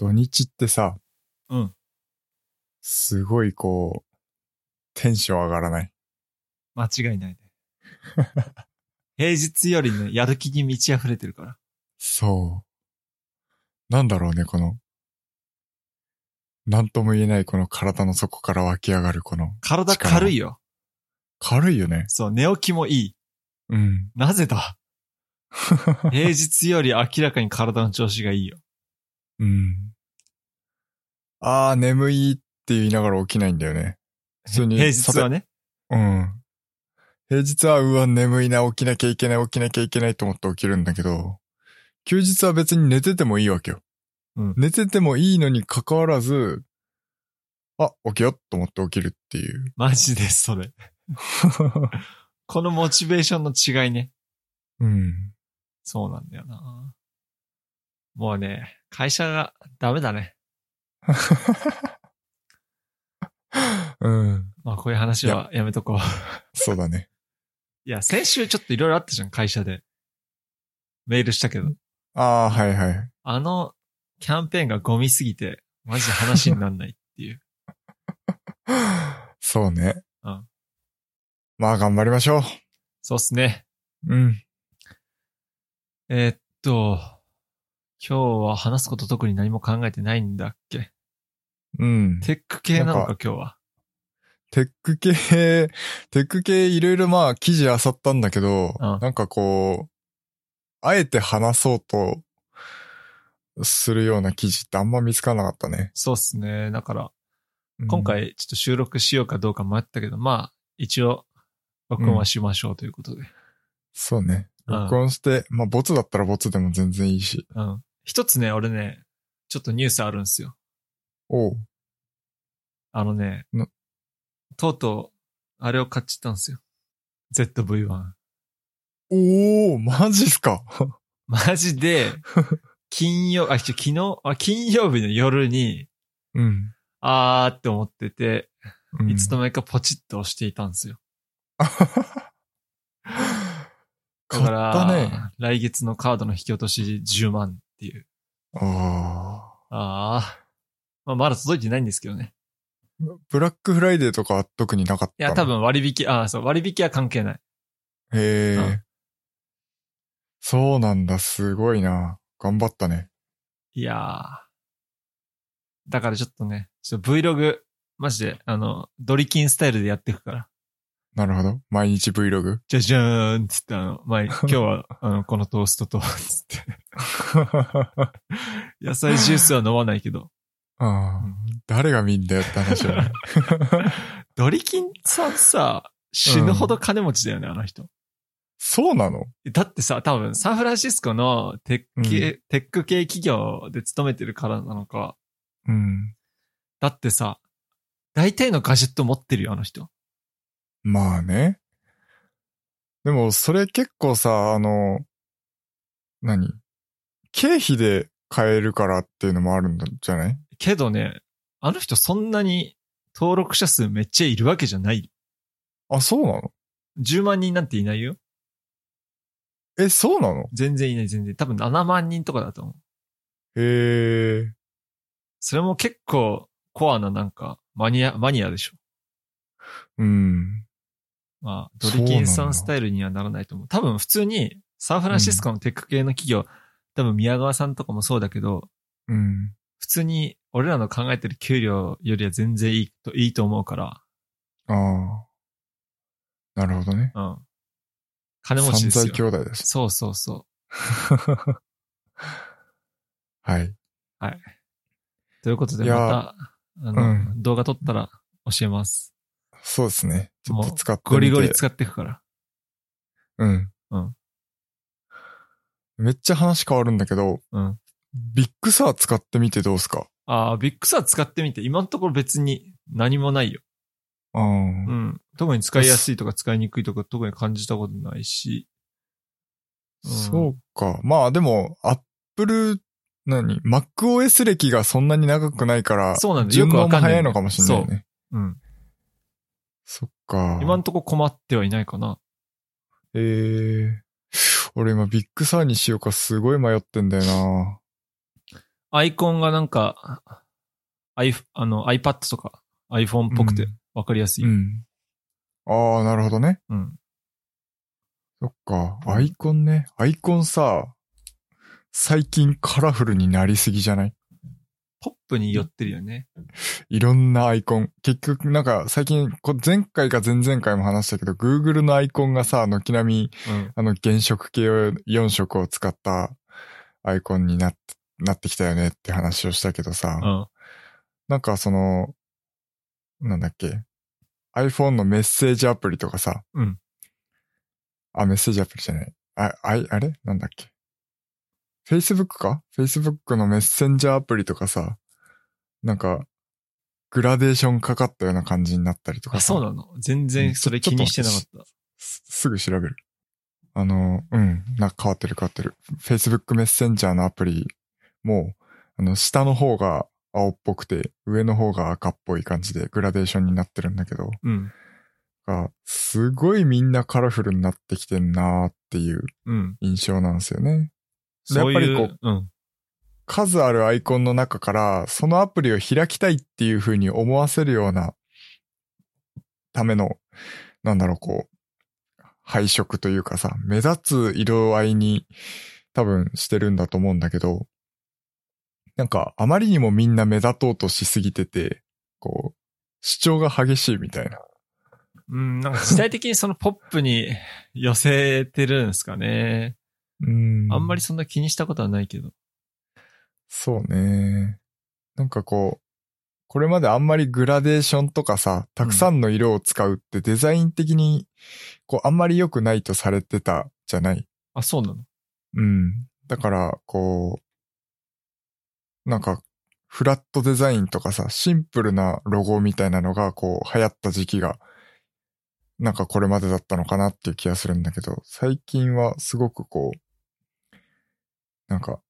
土日ってさ、うん。すごいこう、テンション上がらない？間違いないね。平日よりね、やる気に満ち溢れてるから。そう。なんだろうね、この、なんとも言えないこの体の底から湧き上がるこの、体軽いよ。軽いよね。そう、寝起きもいい。うん。なぜだ？平日より明らかに体の調子がいいよ。うん。あー、眠いって言いながら起きないんだよね。普通に平日はね？うん。平日は、うわ、眠いな、起きなきゃいけない、起きなきゃいけないと思って起きるんだけど、休日は別に寝ててもいいわけよ。うん寝ててもいいのに関わらず、あ、起きようと思って起きるっていう。マジでそれ。このモチベーションの違いね。うん。そうなんだよな。もうね、会社がダメだね。うん。まあこういう話はやめとこう。そうだね。いや、先週ちょっといろいろあったじゃん、会社で。メールしたけど。ああ、はいはい。あのキャンペーンがゴミすぎて、マジで話になんないっていう。そうね。うん。まあ、頑張りましょそうっすね。う。うん。えーっと、今日は話すこと特に何も考えてないんだっけ？うん。テック系なのなんか今日は？テック系、テック系いろいろまあ記事漁ったんだけど、うんなんかこう、あえて話そうとするような記事ってあんま見つからなかったね。そうっすね。だから、うん今、回ちょっと収録しようかどうか迷ったけど、まあ、一応、録音はしましょうということで。そうね。うん録音して、まあボツだったらボツでも全然いいし。うん。一つね、俺ね、ちょっとニュースあるんですよ。おう。あのねな、とうとう、あれを買っちゃったんですよ。ZV-1。おー、マジっすか？マジで、金曜、あ、昨日、あ、金曜日の夜に、うん。あーって思ってて、うんいつの間にかポチッと押していたんですよ。買ったね。来月のカードの引き落とし10万っていう。ああ。ああ。まあ、まだ届いてないんですけどね。ブラックフライデーとかは特になかったいや、多。分割引、ああ、そう、割引は関係ない。へえ、うんそうなんだ、すごいな。頑張ったね。いやー。だからちょっとね、ちょっと Vlog、マジで、あの、ドリキンスタイルでやっていくから。なるほど。毎日 Vlog？じゃじゃーんっつって、あの、まあ、今日は、あの、このトーストと、つって。野菜ジュースは飲まないけど。ああ誰が見んだよって話だね。ドリキンさんさ、死ぬほど金持ちだよね、あの人。そうなの？だってさ、多分、サンフランシスコのテック系、テック系企業で勤めてるからなのか。うん。だってさ、大体のガジェット持ってるよ、あの人。まあね。でも、それ結構さ、あの、何？経費で買えるからっていうのもあるんじゃない？けどね、あの人そんなに登録者数めっちゃいるわけじゃない。あ、そうなの？10万人なんていないよ。え、そうなの？全然いない、全然。多分7万人とかだと思う。へえ。それも結構コアななんか、マニア、マニアでしょ。うん。まあ、ドリキンさんスタイルにはならないと思う。多分普通に、サンフランシスコのテック系の企業、多分宮川さんとかもそうだけど、うん。普通に俺らの考えてる給料よりは全然いいと、いいと思うから、ああ。なるほどね。うん。金持ちですよ。三歳兄弟です。そうそうそ はい。う。ということで、また、あの、うん動画撮ったら教えます。そうですね。ちょっと使って。ゴリゴリ使っていくから。うん。うん。めっちゃ話変わるんだけど、うん。 Big Sur 使ってみてどうすか？ああ、 Big Sur 使ってみて、今のところ別に何もないよ。ああ、うん。特に使いやすいとか使いにくいとか特に感じたことないし。うんそうか。まあでも、 Apple、何 ?MacOS 歴がそんなに長くないから、そうなんだよ順応も早いのかもしれないね。うん。そっか。今のところ困ってはいないかな。ええ俺今 Big Sur にしようかすごい迷ってんだよな。アイコンがなんか、I、あの iPad とか iPhone っぽくてうんわかりやすい。うん。うん。ああ、なるほどね。そっか。アイコンね。アイコンさ、最近カラフルになりすぎじゃない？ポップに寄ってるよね。いろんなアイコン。結局、なんか最近、こ前回か前々回も話したけど、Google のアイコンがさ、軒並み、うん。あの原色系を4色を使ったアイコンになって、なってきたよねって話をしたけどさ、うん。なんかその、なんだっけ、iPhone のメッセージアプリとかさ、うん。あ、メッセージアプリじゃない。あ、あい、あれ？なんだっけ ?Facebook か ?Facebook のメッセンジャーアプリとかさ、なんか、グラデーションかかったような感じになったりとかあ、さそうなの？全然それ気にしてなかった。すすぐ調べる。あの、うん、な、変わってる変わってる。Facebook メッセンジャーのアプリも、あの、下の方が青っぽくて、上の方が赤っぽい感じでグラデーションになってるんだけど、うん。がすごいみんなカラフルになってきてんなーっていううん。印象なんですよね。やっぱりこうん。数あるアイコンの中から、そのアプリを開きたいっていう風に思わせるようなための、なんだろう、こう、配色というかさ、目立つ色合いに多分してるんだと思うんだけど、なんかあまりにもみんな目立とうとしすぎてて、こう、主張が激しいみたいな。うん、なんか時代的にそのポップに寄せてるんですかね。うん。あんまりそんな気にしたことはないけど。そうね。なんかこう、これまであんまりグラデーションとかさ、たくさんの色を使うってデザイン的に、こう、あんまり良くないとされてたじゃない？あ、そうなの？うん。だから、こう、なんか、フラットデザインとかさ、シンプルなロゴみたいなのが、こう、流行った時期が、なんかこれまでだったのかなっていう気がするんだけど、最近はすごくこう、なんか、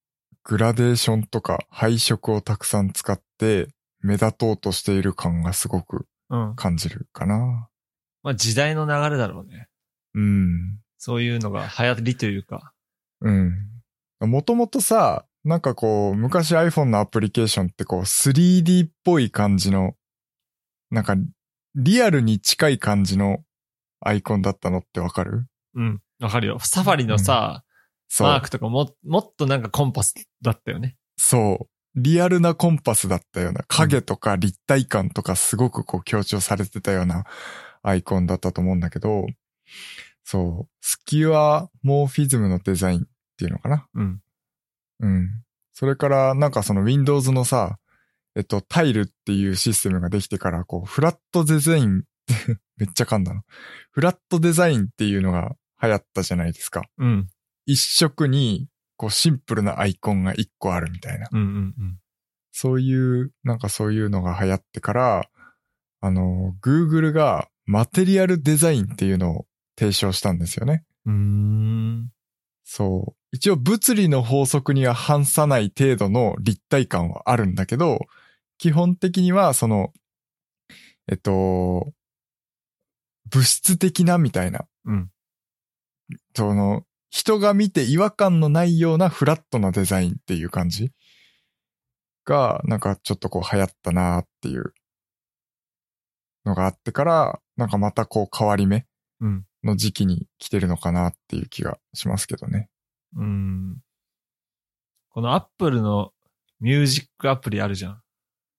グラデーションとか配色をたくさん使って、目立とうとしている感がすごくうん。感じるかな。まあ時代の流れだろうね。うん。そういうのが流行りというか。うん。もともとさ、なんかこう、昔 iPhone のアプリケーションってこう、3D っぽい感じの、なんか、リアルに近い感じのアイコンだったのってわかる？うん。わかるよ。サファリのさ。マークとかも、もっとなんかコンパスだったよね。そう。リアルなコンパスだったような、影とか立体感とかすごくこう強調されてたようなアイコンだったと思うんだけど、そう。スキュアモーフィズムのデザインっていうのかなうん。うん。それから、なんかその Windows のさ、えっと、タイルっていうシステムができてから、こう、フラットデザイン めっちゃ噛んだの。フラットデザインっていうのが流行ったじゃないですか。うん。一色に、こう、シンプルなアイコンが一個あるみたいな。うんうんうん。そういう、なんかそういうのが流行ってから、あの、Google がマテリアルデザインっていうのを提唱したんですよね。うーん。そう。一応物理の法則には反さない程度の立体感はあるんだけど、基本的にはその、えっと、物質的なみたいな、うん。その、人が見て違和感のないようなフラットなデザインっていう感じ？が、なんかちょっとこう流行ったなっていうのがあってから、なんかまたこう変わり目うん。の時期に来てるのかなっていう気がしますけどね。うん。このアップルのミュージックアプリあるじゃん。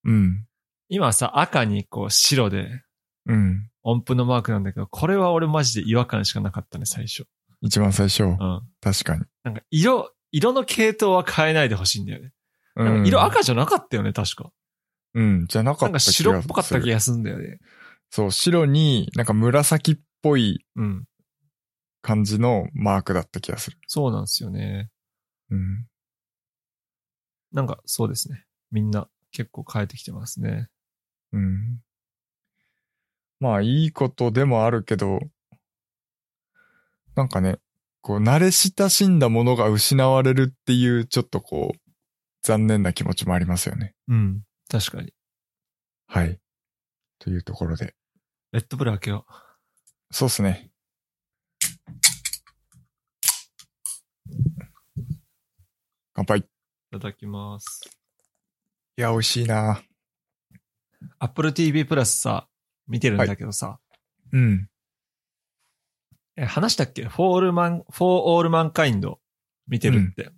うん。今さ、赤にこう白でうん。音符のマークなんだけど、これは俺マジで違和感しかなかったね、最初。一番最初。うん。確かに。なんか色、色の系統は変えないでほしいんだよね。うん。なんか色赤じゃなかったよね、確か。うん。じゃなかなんかった気がする。白っぽかった気がするんだよね。そう、白になんか紫っぽいうん。感じのマークだった気がする。そうなんですよね。うん。なんかそうですね。みんな結構変えてきてますね。うん。まあ、いいことでもあるけど、なんかね、こう、慣れ親しんだものが失われるっていう、ちょっとこう、残念な気持ちもありますよね。うん。確かに。はい。というところで。レッドブル開けよそうっすね。乾杯。う。いただきます。いや、美味しいな。Apple TV プラスさ、見てるんだけどさ、うん。え、話したっけ？ For All Man、For All Mankind 見てるって。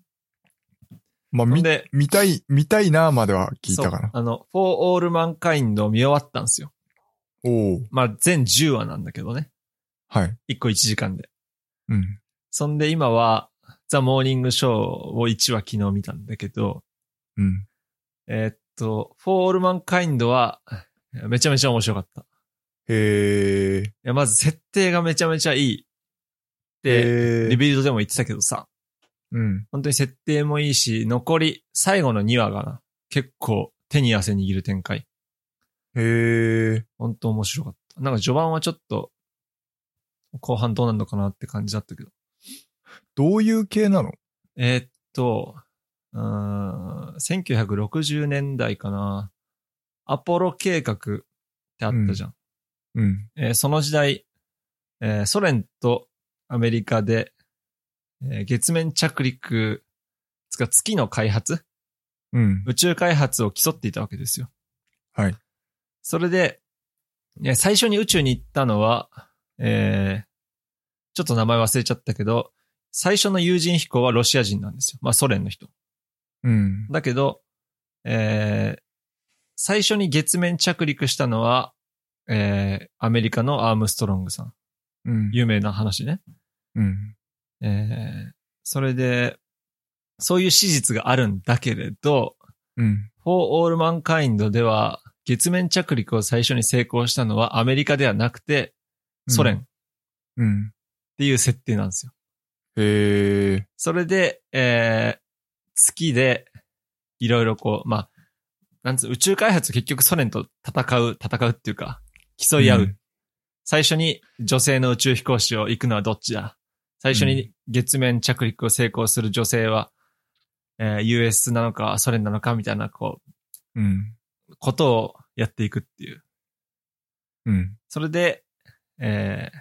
まあ、み、ほんで見たい、見たいなまでは聞いたかな。あの、 Forオールマンカインド見終わったんですよ。おおまあ、全10話なんだけどね。はい。1個1時間で。うん。そんで今は、ザ・モーニングショーを1話昨日見たんだけど、うん。えーっと、フォーオールマンカインドは、めちゃめちゃ面白かった。いへえ。や、まず設定がめちゃめちゃいい。で、リビルドでも言ってたけどさ、うん。本当に設定もいいし、残り、最後の2話がな、結構手に汗握る展開。へえ。本当面白かった。なんか序盤はちょっと、後半どうなるのかなって感じだったけど。どういう系なの？えーっと、うーん、1960年代かな。アポロ計画ってあったじゃん。うん。えーその時代、えーソ連とアメリカで、えー月面着陸、つか月の開発？うん。宇宙開発を競っていたわけですよ。はい。それで、ね最初に宇宙に行ったのは、えーちょっと名前忘れちゃったけど、最初の有人飛行はロシア人なんですよ。まあソ連の人。うん。だけど、えー最初に月面着陸したのは、えーアメリカのアームストロングさん。うん。有名な話ね。うん。えーそれで、そういう史実があるんだけれど、うん。For All Mankind では、月面着陸を最初に成功したのはアメリカではなくて、ソ連っうん。ていう設定なんですよ。へえ。それで、えー月で、いろいろこう、まあ、なんつう、宇宙開発結局ソ連と戦う、戦うっていうか、競い合う。うん最初に女性の宇宙飛行士を行くのはどっちだ最初に月面着陸を成功する女性は、えー US なのかソ連なのかみたいな、こうん。う、ことをやっていくっていう。うん。それで、えー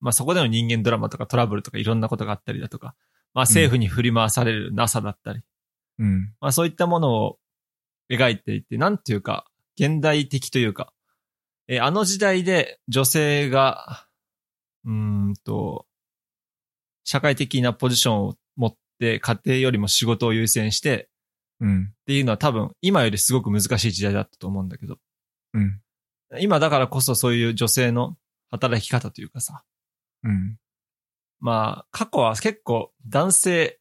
まあそこでの人間ドラマとかトラブルとかいろんなことがあったりだとか、まあ政府に振り回される NASA だったり、うん。まあそういったものを描いていて、なんていうか、現代的というか、えーあの時代で女性が、うーんと、社会的なポジションを持って家庭よりも仕事を優先してうん。っていうのは多分今よりすごく難しい時代だったと思うんだけど、うん。今だからこそそういう女性の働き方というかさ、うん。まあ過去は結構男性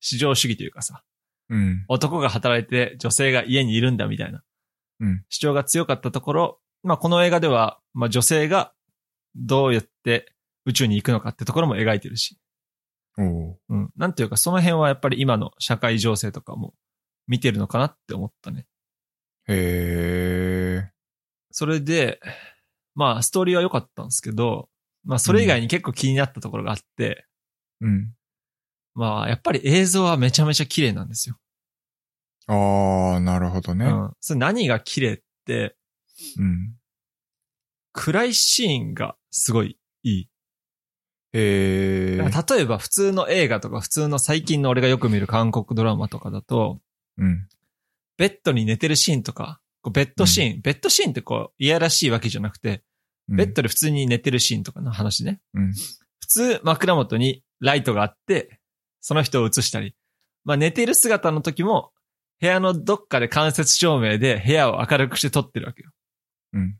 至上主義というかさ、うん。男が働いて女性が家にいるんだみたいなうん。主張が強かったところ、まあこの映画では、まあ女性がどうやって宇宙に行くのかってところも描いてるし、おお。うん。なんていうかその辺はやっぱり今の社会情勢とかも見てるのかなって思ったね。へえ。それで、まあストーリーは良かったんですけど、まあそれ以外に結構気になったところがあって、うん。まあやっぱり映像はめちゃめちゃ綺麗なんですよ。ああ、なるほどね。うん。それ何が綺麗って、うん。暗いシーンがすごいいい。へえ。例えば普通の映画とか普通の最近の俺がよく見る韓国ドラマとかだと、うん。ベッドに寝てるシーンとか、こうベッドシーン、ベッドシーンってこう、いやらしいわけじゃなくて、ベッドで普通に寝てるシーンとかの話ね。うん。普通枕元にライトがあって、その人を映したり。まあ寝てる姿の時も、部屋のどっかで間接照明で部屋を明るくして撮ってるわけよ。うん。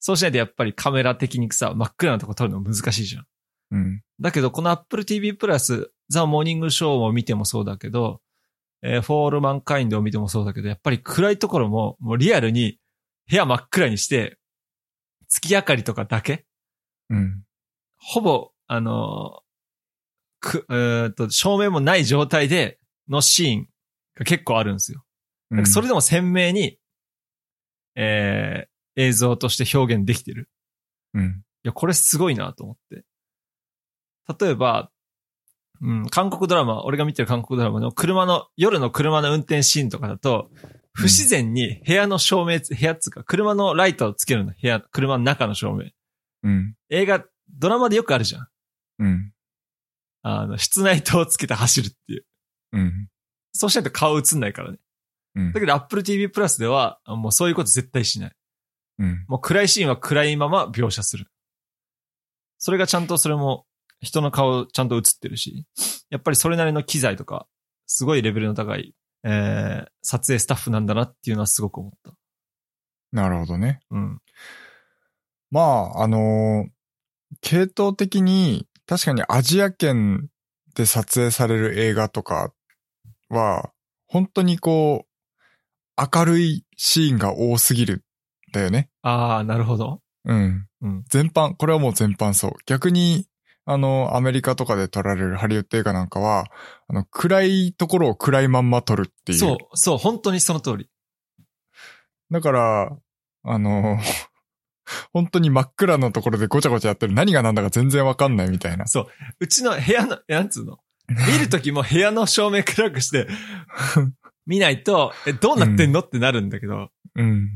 そうしないとやっぱりカメラ的にさ、真っ暗なとこ撮るの難しいじゃん。うん。だけど、この Apple TV プラス、ザ・モーニングショーを見てもそうだけど、えー、フォールマンカインドを見てもそうだけど、やっぱり暗いところも、もうリアルに部屋真っ暗にして、月明かりとかだけ、うん。ほぼ、あのーく、えーっと、照明もない状態でのシーンが結構あるんですよ。それでも鮮明に、えー映像として表現できてる。うん。いや、これすごいなと思って。例えば、うん、韓国ドラマ、俺が見てる韓国ドラマの車の、夜の車の運転シーンとかだと、不自然に部屋の照明、部屋っつうか、車のライトをつけるの、部屋、車の中の照明。うん。映画、ドラマでよくあるじゃん。うん。あの、室内灯をつけて走るっていう。うん。そうしないと顔映んないからね。うんだ。けど Apple TV プラスでは、もうそういうこと絶対しない。うん。もう暗いシーンは暗いまま描写する。それがちゃんとそれも人の顔ちゃんと映ってるし、やっぱりそれなりの機材とか、すごいレベルの高い、えー、撮影スタッフなんだなっていうのはすごく思った。なるほどね。うん。まあ、あのー系統的に、確かにアジア圏で撮影される映画とかは、本当にこう、明るいシーンが多すぎる。だよね。あー、なるほど。うん。うん。全般、これはもう全般そう。逆に、あの、アメリカとかで撮られるハリウッド映画なんかは、あの、暗いところを暗いまんま撮るっていう。そう、そう、本当にその通り。だから、あの、本当に真っ暗なところでごちゃごちゃやってる何が何だか全然わかんないみたいな。うちの部屋の、えなんつうの？見るときも部屋の照明暗くして、見ないと、え、どうなってんの、ってなるんだけど。うん。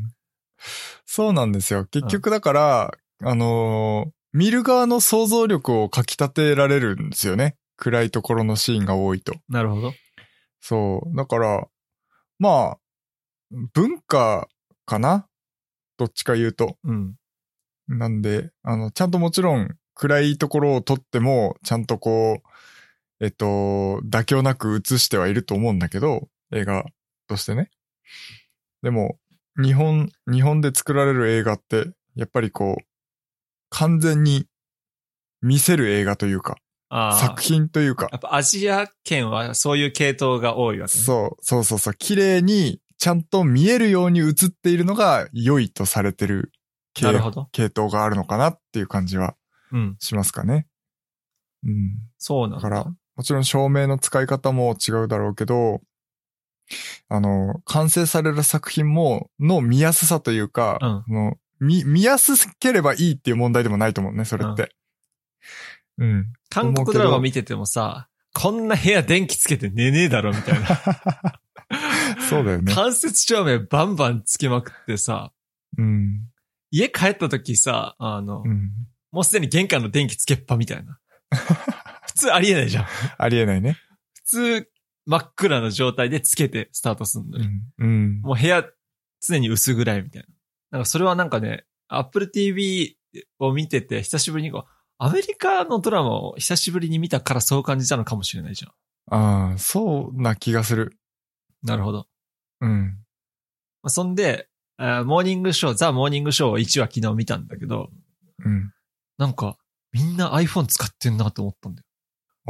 そうなんですよ。結局だから、あのー見る側の想像力をかき立てられるんですよね。暗いところのシーンが多いと。なるほど。そう。だから、まあ、文化かな？どっちか言うと。うん。なんで、あの、ちゃんともちろん暗いところを撮っても、ちゃんとこう、えっと、妥協なく映してはいると思うんだけど、映画としてね。でも、日本、日本で作られる映画って、やっぱりこう、完全に見せる映画というか。作品というか、やっぱアジア圏はそういう系統が多いわけ、ね。そう、そうそうそう、綺麗にちゃんと見えるように映っているのが良いとされてる系なるほど。系統があるのかなっていう感じはうん。しますかね。うん。そうなんだ。だから、もちろん照明の使い方も違うだろうけど、あの、完成される作品も、の見やすさというか、うんあの見、見やすければいいっていう問題でもないと思うね、それって。うん。韓国ドラマ見ててもさ、こんな部屋電気つけて寝ねえだろみたいな。そうだよね。間接照明バンバンつけまくってさ、うん。家帰った時さ、あの、うん。もうすでに玄関の電気つけっぱみたいな。普通ありえないじゃん。ありえないね。普通真っ暗な状態でつけてスタートするのに。うん。うん。もう部屋常に薄暗いみたいな。なんかそれはなんかね、Apple TV を見てて久しぶりにこう、アメリカのドラマを久しぶりに見たからそう感じたのかもしれないじゃん。ああ、そうな気がする。なるほど。うん。まあ、そんで、モーニングショー、ザ・モーニングショーを1話昨日見たんだけど、うん。なんか、みんな iPhone 使ってんなと思ったんだよ。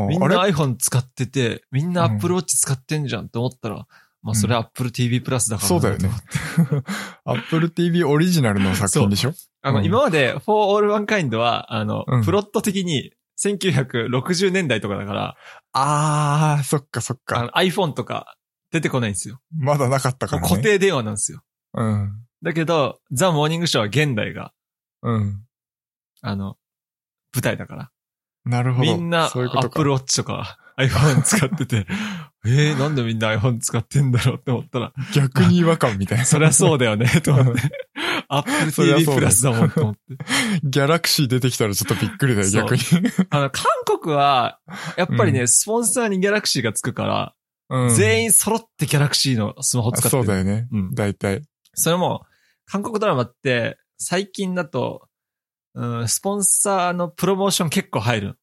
あみんな iPhone 使ってて、みんなうん Apple Watch 使ってんじゃんって思ったら、まあそれは Apple TV プラスだからそうだよね。Apple TV オリジナルの作品でしょ？あの、うん今まで For All Mankind は、あの、うんプロット的に1960年代とかだから、ああ、そっかそっか。iPhone とか出てこないんですよ。まだなかったからね。固定電話なんですよ。うん。だけど、ザ・モーニングショーは現代が、うん。あの、舞台だから。なるほど。みんな。Apple Watch とか iPhone 使ってて、えー、なんでみんな iPhone 使ってんだろうって思ったら、逆に違和感みたいな。そりゃそうだよね、と思って。Apple TV プラスだもんと思って。ギャラクシー出てきたらちょっとびっくりだよ、逆に。あの、韓国は、やっぱりね、うスポンサーにギャラクシーがつくから、うん。全員揃ってギャラクシーのスマホ使ってる。そうだよね。うん大体。それも、韓国ドラマって、最近だと、うん、スポンサーのプロモーション結構入る。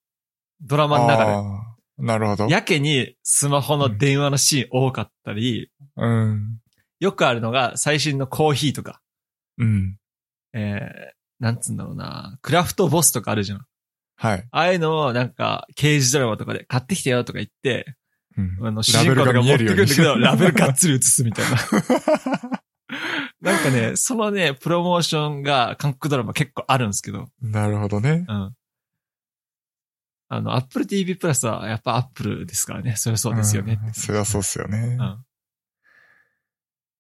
ドラマの中ああ、なるほどで。。やけにスマホの電話のシーン多かったり、うん。よくあるのが最新のコーヒーとか、うん。えー、なんつうんだろうな、クラフトボスとかあるじゃん。はい。ああいうのをなんか、刑事ドラマとかで買ってきてよとか言って、うんあの、主人公とか持ってくるんだけど、ラベルがっつり映すみたいな。なんかね、そのね、プロモーションが韓国ドラマ結構あるんですけど、なるほどね。うん。あの、Apple TV プラスはやっぱ Apple ですからね。そりゃそうですよね。んそりゃそうっすよね。うん。あ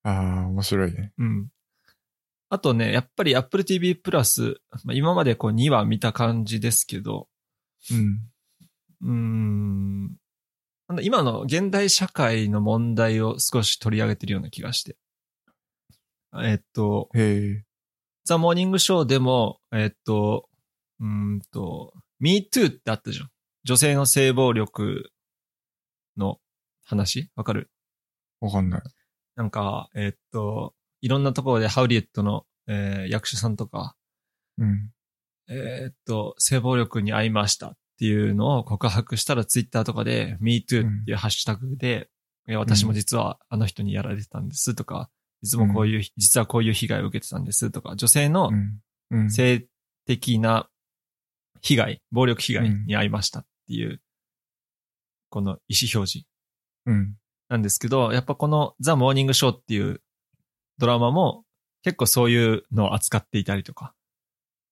あ、面白いね。うん。あとね、やっぱり Apple TV プラス、まあ、今までこう2話見た感じですけど、うん。うーん。今の現代社会の問題を少し取り上げてるような気がして。えっと。ザ・モーニングショーでも、えっと、うーんと、Me Too ってあったじゃん。女性の性暴力の話？わかる？わかんない。なんか、えーっと、いろんなところでハウリエットの、えー役者さんとか、うん。えーっと、性暴力に遭いましたっていうのを告白したらツイッターとかで MeToo っていうハッシュタグで、いや私も実はあの人にやられてたんですとか、いつもこういう、実はこういう被害を受けてたんですとか、女性のうん。うん。性的な被害、暴力被害に遭いましたっていう、この意思表示うん。なんですけど、やっぱこのザ・モーニングショーっていうドラマも結構そういうのを扱っていたりとか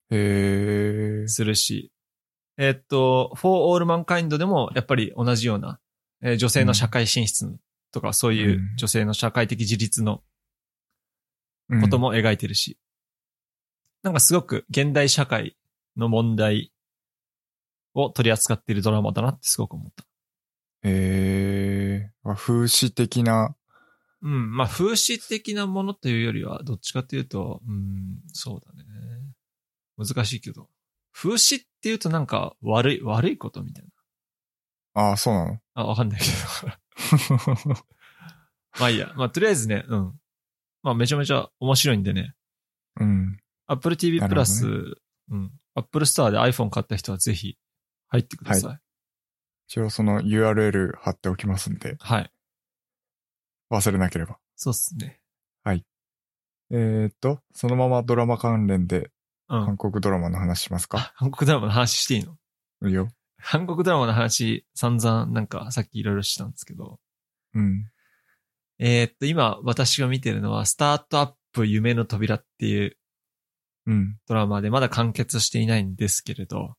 へえ。するし、えーっと、For All Mankind でもやっぱり同じような、えー女性の社会進出とかそういううん女性の社会的自立のうんこと。も描いてるし、なんかすごく現代社会の問題を取り扱っているドラマだなってすごく思った。へえ。あ風刺的な。うん。まあ、風刺的なものというよりは、どっちかというと、うん、そうだね。難しいけど。風刺っていうとなんか悪い、悪いことみたいな。ああ、そうなの？あ、わかんないけど。まあいいや。まあとりあえずね、うん。まあめちゃめちゃ面白いんでね。うん。Apple TV プラス、ねうん。Apple Store で iPhone 買った人はぜひ入ってください。一応その URL 貼っておきますんで、はい。忘れなければ。そうっすね。えーっと、そのままドラマ関連でうん韓。国ドラマの話しますか、あ韓国ドラマの話していいの？いいよ。韓国ドラマの話散々なんかさっきいろいろしたんですけど。うん。えーっと、今私が見てるのはスタートアップ夢の扉っていううん。ドラマでまだ完結していないんですけれど、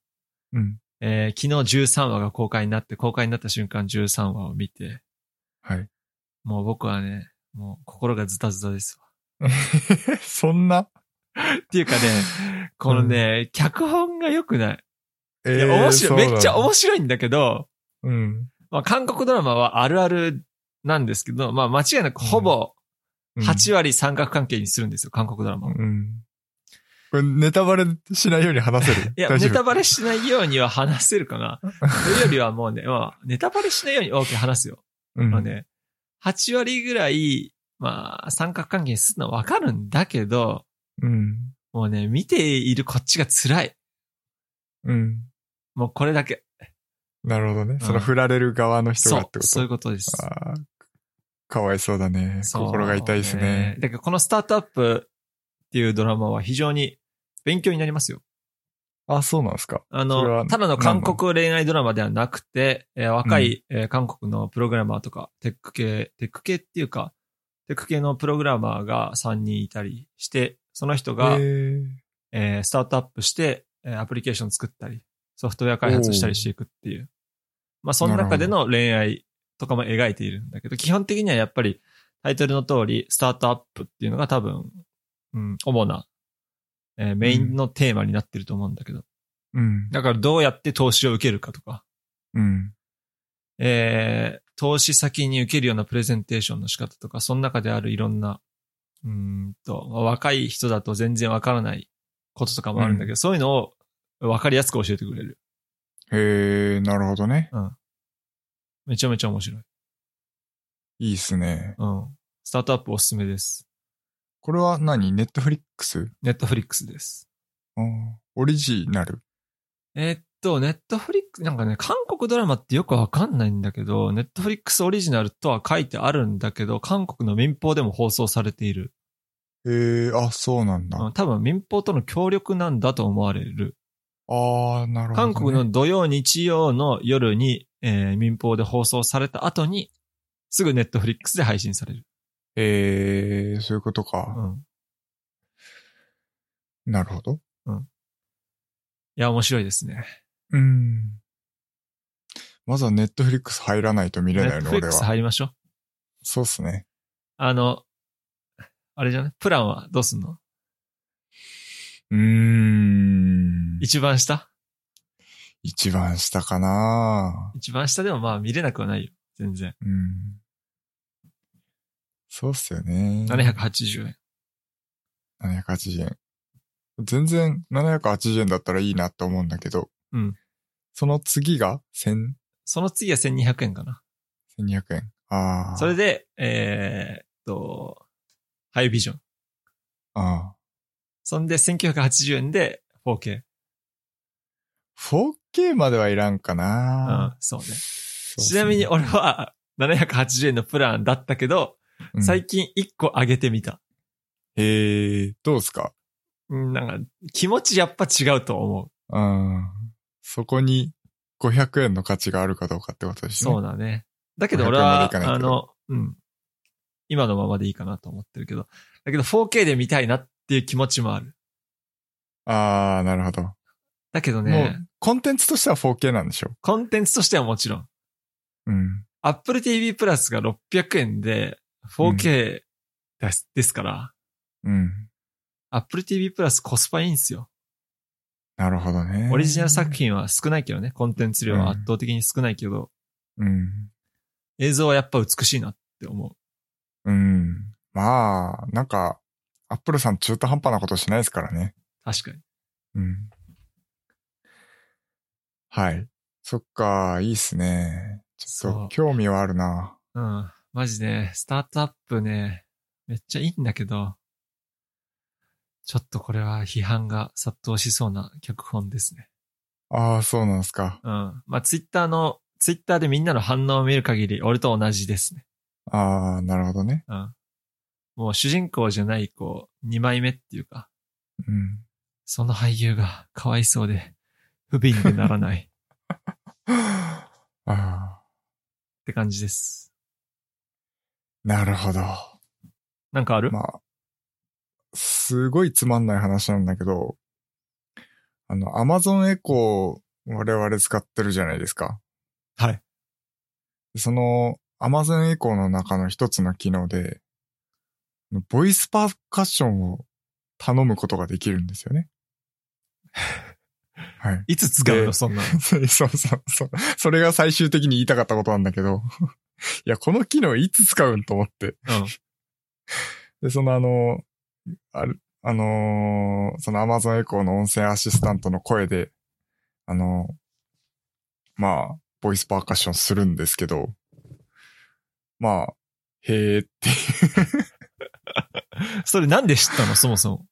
うん。えー昨日13話が公開になって、公開になった瞬間13話を見て、はい。もう僕はね、もう心がズタズタですわ。そんな？っていうかね、このね、脚本が良くない。えいや、面白い。めっちゃ面白白いんだけど、い。うん。まあ、韓国ドラマはあるあるなんですけど、まあ間違いなくほぼうん8割三角関係にするんですよ、韓国ドラマは。うん。これネタバレしないように話せる？いや、ネタバレしないようには話せるかな。というよりはもうね、まあ、ネタバレしないように、OK、話すよ。うんまあね、8割ぐらい、まあ、三角関係にするのはわかるんだけど、うん。もうね、見ているこっちが辛い。うん。もうこれだけ。なるほどね。その振られる側の人そうがって、こと？そういうことです。かわいそうだね。そう心が痛いですね。だけどこのスタートアップっていうドラマは非常に勉強になりますよ。あ、そうなんですか。あの、ただの韓国恋愛ドラマではなくて、えー若い、えー韓国のプログラマーとか、テック系、テック系っていうか、テック系のプログラマーが3人いたりして、その人が、えースタートアップして、えーアプリケーション作ったり、ソフトウェア開発したりしていくっていう。まあ、その中での恋愛とかも描いているんだけど、基本的にはやっぱりタイトルの通り、スタートアップっていうのが多分、うん、主な、えーメインのテーマになってると思うんだけど。うん。だからどうやって投資を受けるかとか、うん。えー投資先に受けるようなプレゼンテーションの仕方とか、その中であるいろんな、うーんと、まあ若い人だと全然わからないこととかもあるんだけど、そういうのをわかりやすく教えてくれる。へえ、なるほどね。めちゃめちゃ面白い。いいっすね。うん。スタートアップおすすめです。これは何？ Netflix Netflix です。オリジナル？えーっと、 Netflix、なんかね、韓国ドラマってよくわかんないんだけど、 Netflix オリジナルとは書いてあるんだけど、韓国の民放でも放送されている。へえ、あ、そうなんだ。うん多分民放との協力なんだと思われる。ああ、なるほど、ね。韓国の土曜、日曜の夜に、えー民放で放送された後に、すぐネットフリックスで配信される。へえ、そういうことか。うん。なるほど。いや、面白いですね。うん。まずはネットフリックス入らないと見ネれないの、ットフリックス俺は。入りましょう。そうっすね。あの、あれじゃない？プランはどうすんの？うーん。一番下？一番下かな一番下でもまあ見れなくはないよ。全然。うん。そうっすよね。780円。780円。全然780円だったらいいなって思うんだけど。うん。その次が1000、その次は1200円かな。1200円。ああ。それで、えーっと、ハイビジョン。ああ。そんで1980円で 4K。4K まではいらんかうんな、、そうね。そうちなみに俺は780円のプランだったけど、うん最近1個上げてみた。へえ、どうすか？うんなんか、気持ちやっぱ違うと思う。うん。そこに500円の価値があるかどうかってことですね。そうだね。だけど500俺はあの、うん。今のままでいいかなと思ってるけど。だけど 4K で見たいなっていう気持ちもある。ああ、なるほど。だけどね、、コンテンツとしては 4K なんでしょ？コンテンツとしてはもちろん。うん。Apple TV プラスが600円で 4K です,、ですから、うん。Apple TV プラスコスパいいんすよ。なるほどね。オリジナル作品は少ないけどね、コンテンツ量は圧倒的に少ないけど、うん。映像はやっぱ美しいなって思う。うん。まあ、なんか、アップルさん中途半端なことしないですからね。確かに。うん。はい。そっか、いいっすね。ちょっと興味はあるな。うん。マジね、スタートアップね、めっちゃいいんだけど、ちょっとこれは批判が殺到しそうな脚本ですね。ああ、そうなんすか。うん。まあ、ツイッターの、ツイッターでみんなの反応を見る限り、俺と同じですね。ああ、なるほどね。うん。もう主人公じゃない、こう、二枚目っていうか、うん。その俳優がかわいそうで、不憫でならない っああ、て感じです。なるほど。なんかある、まあ、すごいつまんない話なんだけど、あの、Amazon エコー我々使ってるじゃないですか。はい。その Amazon エコーの中の一つの機能で、ボイスパーカッションを頼むことができるんですよね。はい。いつ使うの？でそんなの。そうそうそう。それが最終的に言いたかったことなんだけど、いや、この機能いつ使うんと思って。うん。で、そのあの、ある、あのーその Amazon エコーの音声アシスタントの声で、あのまあ、ボイスパーカッションするんですけど、まあ、へーっていう。それなんで知ったの？そもそも。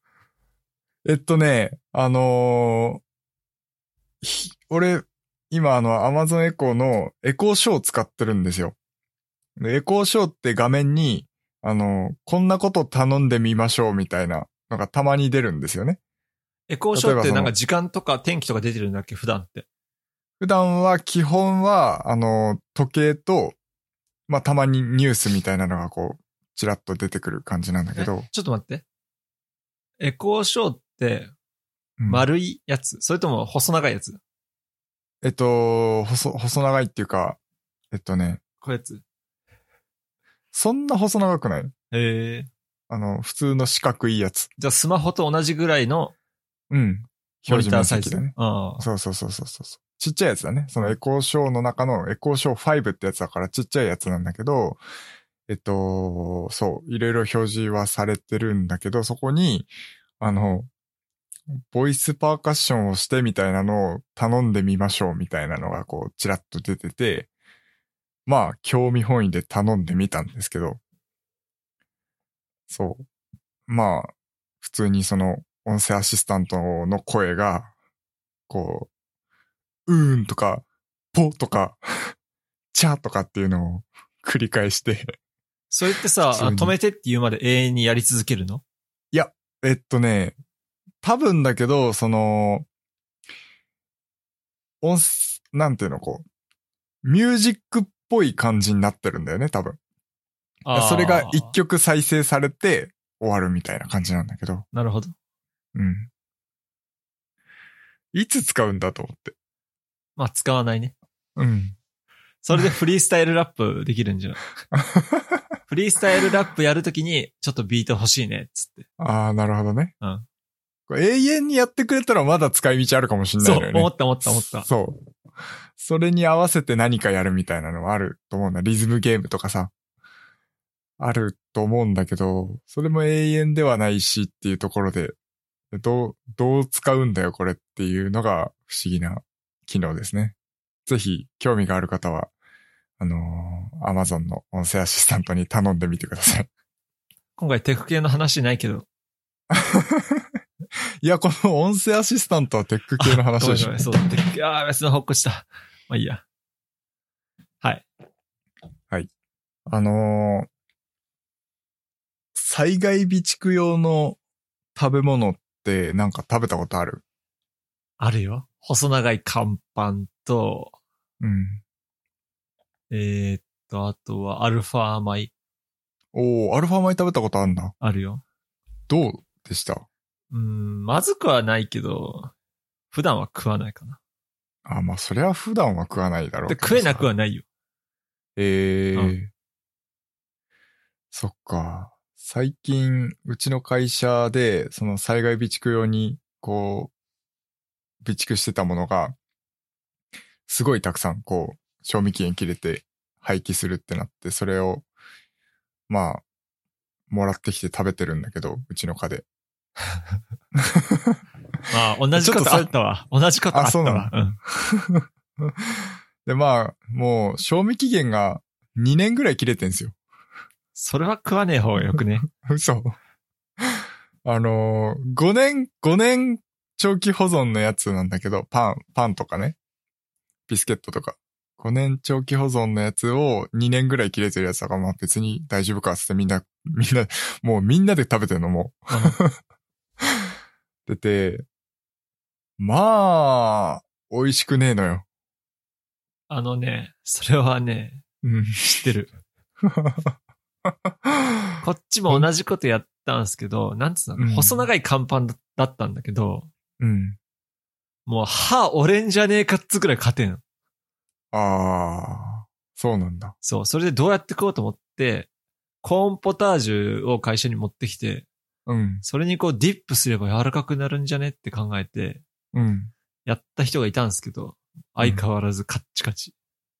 えっとね、あのーひ俺、今あの Amazon エコーのエコーショーを使ってるんですよ。でエコーショーって画面に、あのこんなこと頼んでみましょうみたいなのがたまに出るんですよね。エコーショーってなんか時間とか天気とか出てるんだっけ普段って？普段は基本は、あの、時計と、まあ、たまにニュースみたいなのがこう、ちらっと出てくる感じなんだけどえ、ちょっと待って。エコーショーってうん丸いやつ、それとも細長いやつ？えっと、細、細長いっていうか、えっとね、こういうやつ？そんな細長くない？へえ。あの、普通の四角いやつ。じゃあスマホと同じぐらいのうん。表示面積だね。ああ。そうそうそうそうそう。ちっちゃいやつだね。そのエコーショーの中のエコーショー5ってやつだからちっちゃいやつなんだけど、えっと、そう、いろいろ表示はされてるんだけど、そこに、あの、ボイスパーカッションをしてみたいなのを頼んでみましょうみたいなのがこう、ちらっと出てて、まあ、興味本位で頼んでみたんですけど、そう。まあ、普通にその、音声アシスタントの声が、こう、うーんとか、ぽとか、ちゃとかっていうのを繰り返して、それってさ、止めてって言うまで永遠にやり続けるの？えっとね、多分だけど、その、音す、なんていうの、こう、ミュージックっぽい感じになってるんだよね、多分。それが一。曲再生されて終わるみたいな感じなんだけど、なるほど。うん。いつ使うんだと思って。まあ使わないね。うん。それでフリースタイルラップできるんじゃない？フリースタイルラップやるときに、ちょっとビート欲しいね、つって。ああ、なるほどね。うん永遠にやってくれたらまだ使い道あるかもしんないそう。思った思った思った。そう。それに合わせて何かやるみたいなのはあると思うんだ。リズムゲームとかさ。あると思うんだけど、それも永遠ではないしっていうところで、どう、どう使うんだよこれっていうのが不思議な機能ですね。ぜひ興味がある方は、あのー、Amazon の音声アシスタントに頼んでみてください。今回テク系の話ないけど。いや、この音声アシスタントはテック系の話でしょ。そうだ、テク系、ああ、別の方向した。まあいいや。はい。あのー災害備蓄用の食べ物ってなんか食べたことある？あるよ。細長い乾パンと、うん。えー、っと、あとはアルファ米おー、アルファ米食べたことあるんだ。あるよ。どうでした？うん、まずくはないけど、普段は食わないかな。あ、まあ、そりゃ普段は食わないだろう食えなくはないよ。ええうそっか。最近、うちの会社で、その災害備蓄用に、こう、備蓄してたものが、すごいたくさん、こう、賞味期限切れて廃棄するってなって、それを、まあ、もらってきて食べてるんだけど、うちの課で。まあ、同じことあったわ。同じことあったあそうなわ。うん。で、まあ、もう、賞味期限が2年ぐらい切れてんすよ。それは食わねえ方がよくね？嘘。あのー、5年、5年長期保存のやつなんだけど、パン、パンとかね。ビスケットとか。5年長期保存のやつを2年ぐらい切れてるやつだから、まあ別に大丈夫かっつってみんな、みんな、もうみんなで食べてるのもう。出て、まあ、美味しくねえのよ。あのね、それはね、うん。知ってる。こっちも同じことやったんですけど、なんつうの、うん細長い乾パンだだったんだけど、うん。もう歯折れんじゃねえかっつぐらい勝てん。ああ、そうなんだ。そう、それでどうやって食おうと思って、コーンポタージュを会社に持ってきて、うん。それにこうディップすれば柔らかくなるんじゃねって考えて、うん。やった人がいたんですけど、相変わらずカッチカチ。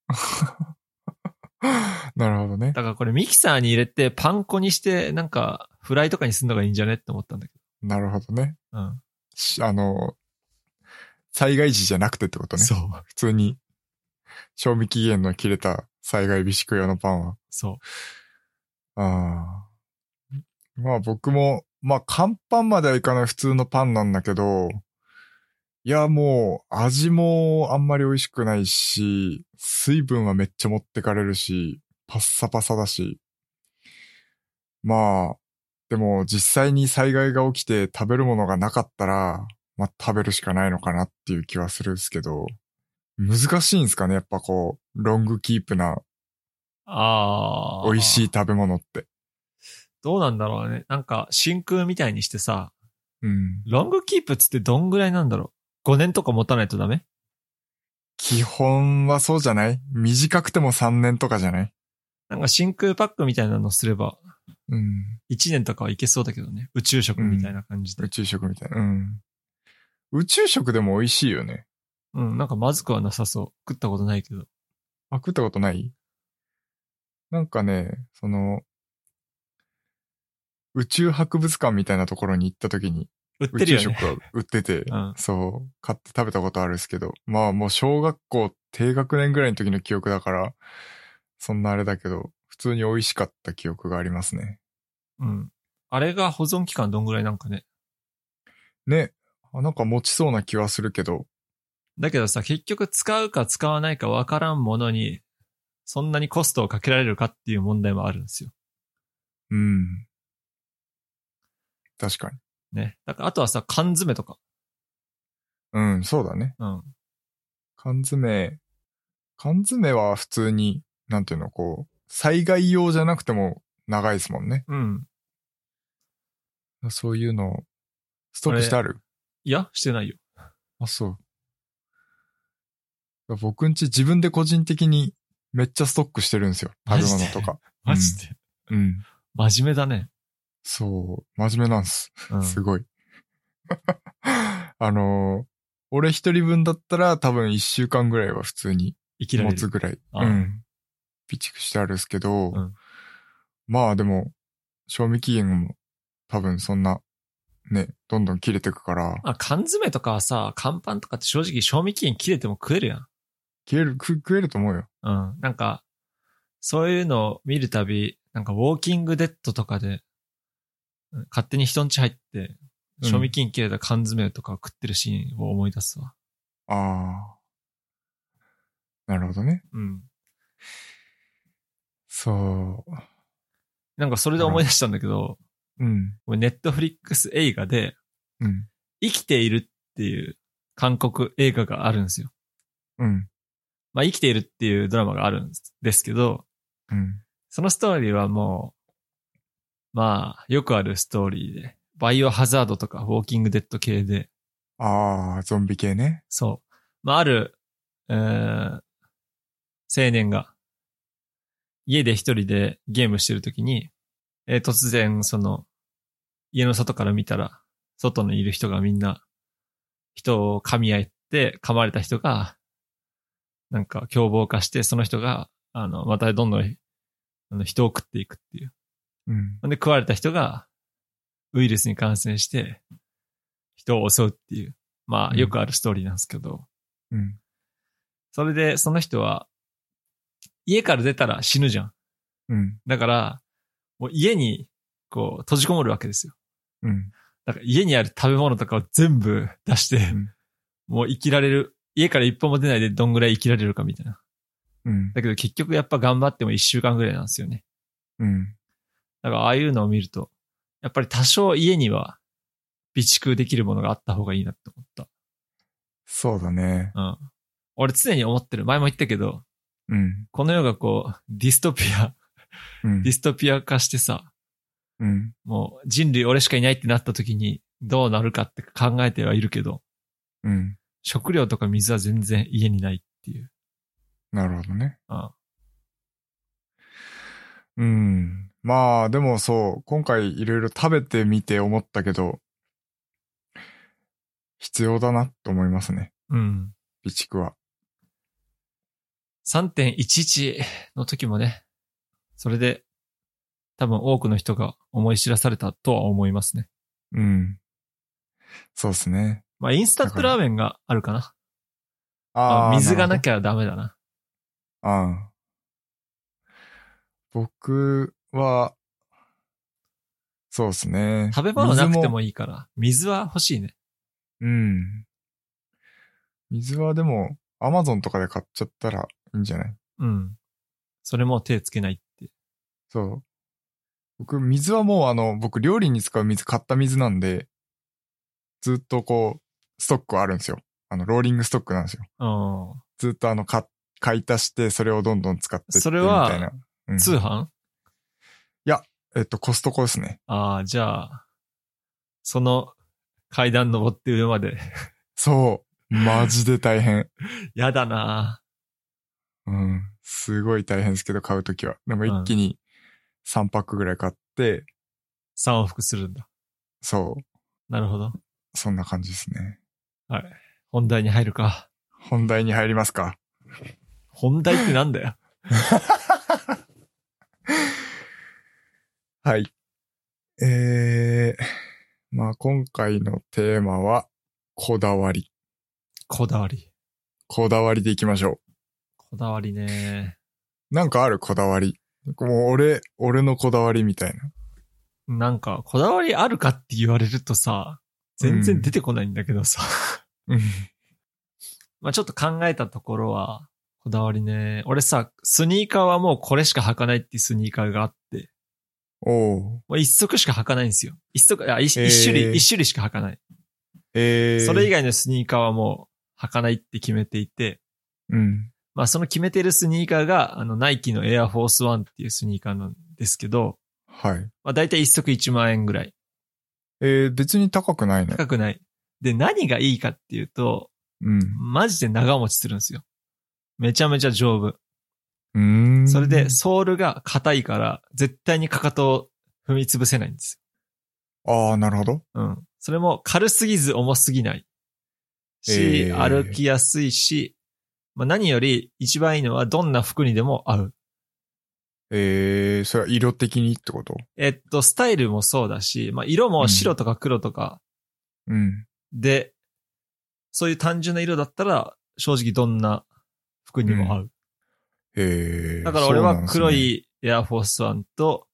なるほどね。だからこれミキサーに入れてパン粉にして、なんかフライとかにすんのがいいんじゃねって思ったんだけなるほどね。ど。うん。しあの、災害時じゃなくてってことね。そう。普通に、賞味期限の切れた災害備蓄用のパンは。そう。ああ。まあ僕も、まあ乾パンまではいかない普通のパンなんだけど、いやもう味もあんまり美味しくないし、水分はめっちゃ持ってかれるし、パッサパサだし。まあ、でも実際に災害が起きて食べるものがなかったら、まあ食べるしかないのかなっていう気はするんですけど、難しいんですかねやっぱこう、ロングキープなああ。美味しい。食べ物って。どうなんだろうね。なんか真空みたいにしてさ、うん。ロングキープっつってどんぐらいなんだろう ?5 年とか持たないとダメ？基本はそうじゃない？短くても3年とかじゃない？なんか真空パックみたいなのすれば、うん。1年とかはいけそうだけどね。宇宙食みたいな感じで。宇宙食みたいな。うん。宇宙食でも美味しいよね。うん、なんかまずくはなさそう。食ったことないけど。あ、食ったことない？なんかね、その、宇宙博物館みたいなところに行った時に、宇売ってるよね。宙食が売ってて、うんそう、買って食べたことあるんですけど、まあもう小学校低学年ぐらいの時の記憶だから、そんなあれだけど、普通に美味しかった記憶がありますね。うん。あれが保存期間どんぐらいなんかね？ね。あなんか持ちそうな気はするけど、だけどさ、結局使うか使わないかわからんものに、そんなにコストをかけられるかっていう問題もあるんですよ。うん。確かに。ね。だからあとはさ、缶詰とか。うん、そうだね。うん。缶詰、缶詰は普通に、なんていうの、こう、災害用じゃなくても長いですもんね。うん。そういうのを、ストックしてある？いや、してないよ。あ、そう。僕んち自分で個人的にめっちゃストックしてるんですよ。食べ物とか。マジで？うん。真面目だね。そう。真面目なんです。うん。すごい。あのー俺一人分だったら多分一週間ぐらいは普通に持。つぐらい。うん。備蓄してあるんですけど、うんまあでも、賞味期限も多分そんな、ね、どんどん切れてくから、まあ、缶詰とかはさ、乾パンとかって正直賞味期限切れても食えるやん。消える、く食えると思うよ。うん。なんか、そういうのを見るたび、なんかウォーキングデッドとかで、勝手に人ん家入って、うん賞味期限切れた缶詰とかを食ってるシーンを思い出すわ。ああ。なるほどね。うん。そう。なんかそれで思い出したんだけど、うん。ネットフリックス映画で、うん。生きているっていう韓国映画があるんですよ。うん。まあ生きているっていうドラマがあるんですけど、うん。そのストーリーはもう、まあ、よくあるストーリーで、バイオハザードとかウォーキングデッド系で、ああ、ゾンビ系ね。そう。まあ、ある、えー、青年が、家で一人でゲームしてるときに、えー突然、その、家の外から見たら、外にいる人がみんな、人を噛み合って、噛まれた人が、なんか凶暴化して、その人が、あの、またどんどん、あの人を食っていくっていう。うん。で、食われた人が、ウイルスに感染して、人を襲うっていう、まあ、うんよくあるストーリーなんですけど、うん。それで、その人は、家から出たら死ぬじゃん。うん。だから、もう家に、こう、閉じこもるわけですよ。うん。だから家にある食べ物とかを全部 出して、んもう生きられる、家から一歩も出ないでどんぐらい生きられるかみたいな。うん。だけど結局やっぱ頑張っても一週間ぐらいなんですよね。うん。だからああいうのを見ると、やっぱり多少家には備蓄できるものがあった方がいいなって思った。そうだね。うん。俺常に思ってる。前も言ったけど、うん。この世がこう、ディストピア、うんディ。ストピア化してさ、うん。もう人類俺しかいないってなった時にどうなるかって考えてはいるけど、うん。食料とか水は全然家にないっていう。なるほどね。あうん。まあ、でもそう、今回いろいろ食べてみて思ったけど、必要だなと思いますね。うん。備蓄は。3.11の時もね、それで多分多くの人が思い知らされたとは思いますね。うん。そうですね。まあ、インスタントラーメンがあるかな。ああ。あ水がなききゃダメだな。ゃ。ああ。僕は、そうですね。食べ物なくて水もいいから、水は欲しいね。うん。水はでも、アマゾンとかで買っちゃったらいいんじゃない？うん。それも手つけないって。そう。僕、水はもうあの、僕料理に使う水買った水なんで、ずっとこう、ストックはあるんですよ。あの、ローリングストックなんですよ。うん。ずっとあの、買、買い足して、それをどんどん使ってって、それはみたいな。うん通販？えっと、コストコですね。ああ、じゃあ、その階段登って上まで。そう。マジで大変。やだなうん。すごい大変ですけど、買うときは。でも一気に3パックぐらい買って、3往復するんだ。そう。なるほど。そんな感じですね。はい。本題に入るか。本題に入りますか。本題ってなんだよ。はい。えー、まあ今回のテーマは、こだわり。こだわり。こだわりでいきましょこだわりね。う。なんかある？こだわり。もう俺、俺のこだわりみたいな。なんか、こだわりあるかって言われるとさ、全然出てこないんだけどさ。うん。まあちょっと考えたところは、こだわりね。俺さ、スニーカーはもうこれしか履かないっていうスニーカーがあって、おう。もう一足しか履かないんですよ。一足、いや、一えー一種類、一種類しか履かない。えー。それ以外のスニーカーはもう履かないって決めていて、うん。まあその決めてるスニーカーが、あの、ナイキのエアフォースワンっていうスニーカーなんですけど、はい。まあ大体一足1万円ぐらい。えー、別に高くないね。高くない。で、何がいいかっていうと、うん。マジで長持ちするんですよ。めちゃめちゃ丈夫。うーん。それで、ソールが硬いから、絶対にかかとを踏み潰せないんですああ、なるほど。よ。うん。それも軽すぎず重すぎない。し、えー歩きやすいし、まあ、何より一番いいのはどんな服にでも合う。えー、それは色的にってこと？えっと、スタイルもそうだし、まあ、色も白とか黒とかうん。で、そういう単純な色だったら、正直どんな服にも合う。えー。だから俺は黒。いエアフォースワンと、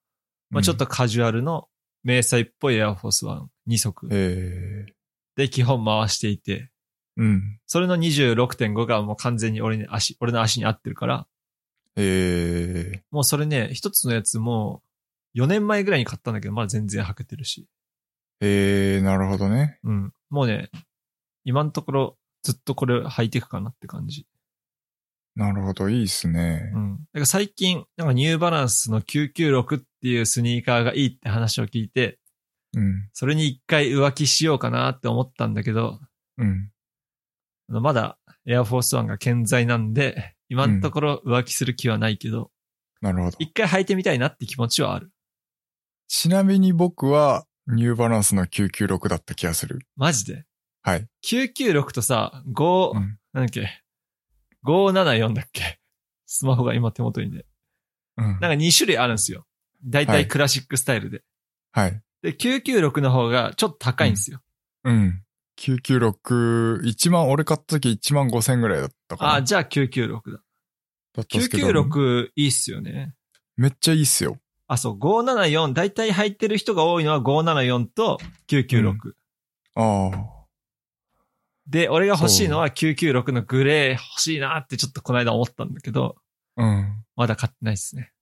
まあ、ちょっとカジュアルの迷彩っぽいエアフォースワン2足ええで基本回していて、うん。それの26.5がもう完全に俺に足、俺の足に合ってるから、ええもうそれね、一つのやつも4年前ぐらいに買ったんだけど、まだ全然履けてるし。ええなるほどね。うん。もうね、今のところずっとこれ履いていくかなって感じ。なるほど、いいっすねう。ん。だから最近、なんかニューバランスの996っていうスニーカーがいいって話を聞いて、うん。それに一回浮気しようかなって思ったんだけど、うん。あのまだエアフォースワンが健在なんで、今のところ浮気する気はないけど、なるほど。一回履いてみたいなって気持ちはある。ちなみに僕は、ニューバランスの996だった気がする。マジで？はい。996とさ、5、うん。なんだっけ ?574 だっけ？スマホが今手元にね。うん。なんか2種類あるんですよ。だいたいクラシックスタイルで。はい。で、996の方がちょっと高いんですよ。うん。996、1万、俺買った時1万5千ぐらいだったかな。ああ、じゃあ996だ。だったんですけど996いいっすよね。めっちゃいいっすよ。あ、そう、574、だいたい入ってる人が多いのは574と996。ああ。で、俺が欲しいのは996のグレー欲しいなってちょっとこの間思ったんだけど、うん。まだ買ってないっすね。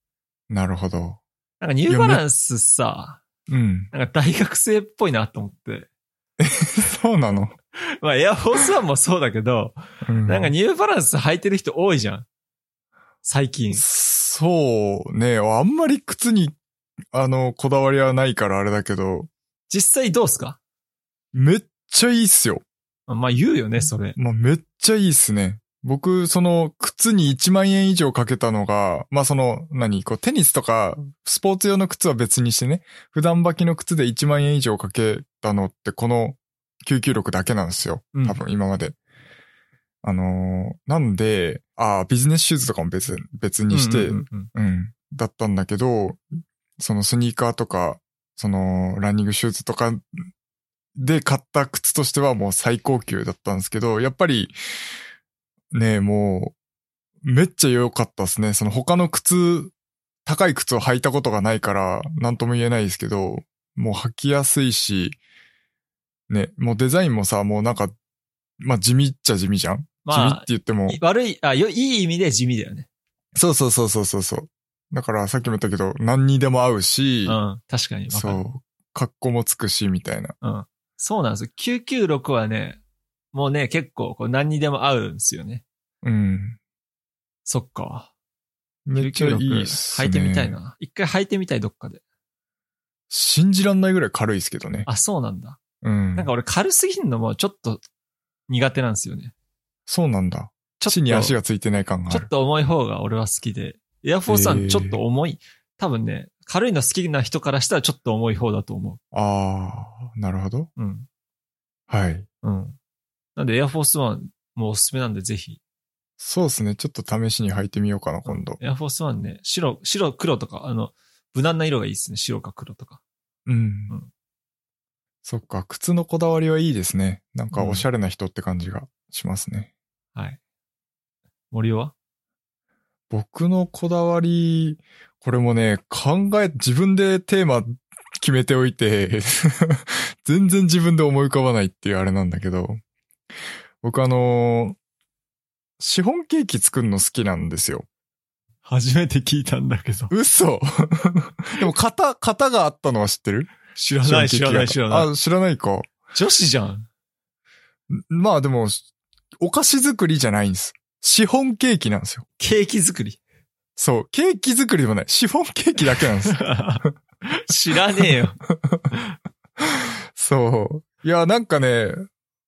なるほど。なんかニューバランスさ、うん。なんか大学生っぽいなと思って。そうなの？まあエアフォースワンもそうだけど、うん、なんかニューバランス履いてる人多いじゃん。最近。そうね。あんまり靴に、あの、こだわりはないからあれだけど、実際どうすか？めっちゃいいっすよ。まあ言うよね、それ。まあ、めっちゃいいっすね。僕、その、靴に1万円以上かけたのが、まあその、何、こう、テニスとか、スポーツ用の靴は別にしてね、普段履きの靴で1万円以上かけたのって、この996だけなんですよ。うん多分、今まで。あのーなんで、ああ、ビジネスシューズとかも別、別にして、うんうんうんうん。だったんだけど、そのスニーカーとか、そのランニングシューズとかで買った靴としてはもう最高級だったんですけど、やっぱり、ねもう、めっちゃ良かったですね。その他の靴、高い靴を履いたことがないから、なんとも言えないですけど、もう履きやすいし、ね、もうデザインもさ、もうなんか、まあ地味っちゃ地味じゃん、地味まって言ってもあ、、悪い、あ、よ、いい意味で地味だよね。そうそうそうそうそうそう。だからさっきも言ったけど、何にでも合うし、うん、確かにわかる。そう、格好もつくし、みたいな。うん。そうなんですよ。996はね、もうね、結構こう何にでも合うんですよね。うん。そっか。めっちゃいいっすね。履いてみたい。な。一回履いてみたい、どっかで。信じらんないぐらい軽いですけどね。あ、そうなんだ。うん。なんか俺軽すぎんのもちょっと苦手なんですよね。そうなんだ。ちょっ地に足と、がついてない感があるちょっ。と重い方が俺は好きで。エアフォースワちょっと重い。多分ね、軽いの好きな人からしたらちょっと重い方だと思ああ、なるほど。う。うん。はい。うん。なんでエアフォースワンもおすすめなんでぜひ。そうですね。ちょっと試しに履いてみようかな、今度。エアフォースワンね、白、白、黒とか、あの、無難な色がいいですね。白か黒とか。うん。うんそっか、靴のこだわりはいいですね。なんかおしゃれな人って感じがしますね。はい。森尾は？僕のこだわり、これもね、考え、自分でテーマ決めておいて、全然自分で思い浮かばないっていうあれなんだけど、僕あの、シフォンケーキ作るの好きなんですよ。初めて聞いたんだけど。嘘 でも型、型があったのは知ってる？知らない、知らない、知らない。あ、知らないか。女子じゃん。まあでも、お菓子作りじゃないんです。シフォンケーキなんですよ。ケーキ作り。そう。ケーキ作りでもない。シフォンケーキだけなんです。知らねえよ。そう。いや、なんかね、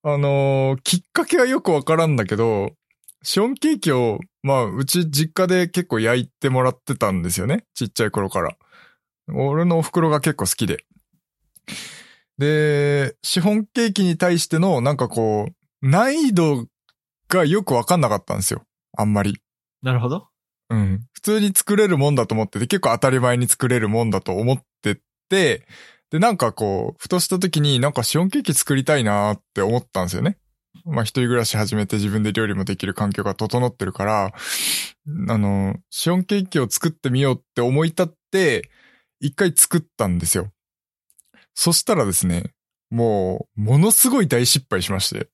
あのーきっかけはよくわからんだけど、シフォンケーキを、まあ、うち実家で結構焼いてもらってたんですよね。ちっちゃい頃から。俺のお袋が結構好きで。で、シフォンケーキに対しての、なんかこう、難易度がよくわかんなかったんですよ。あんまり。なるほど。うん。普通に作れるもんだと思ってて、結構当たり前に作れるもんだと思ってて、で、なんかこう、ふとした時になんかシオンケーキ作りたいなーって思ったんですよね。まあ一人暮らし始めて自分で料理もできる環境が整ってるから、あの、シオンケーキを作ってみようって思い立って、一回作ったんですよ。そしたらですね、もう、ものすごい大失敗しまして。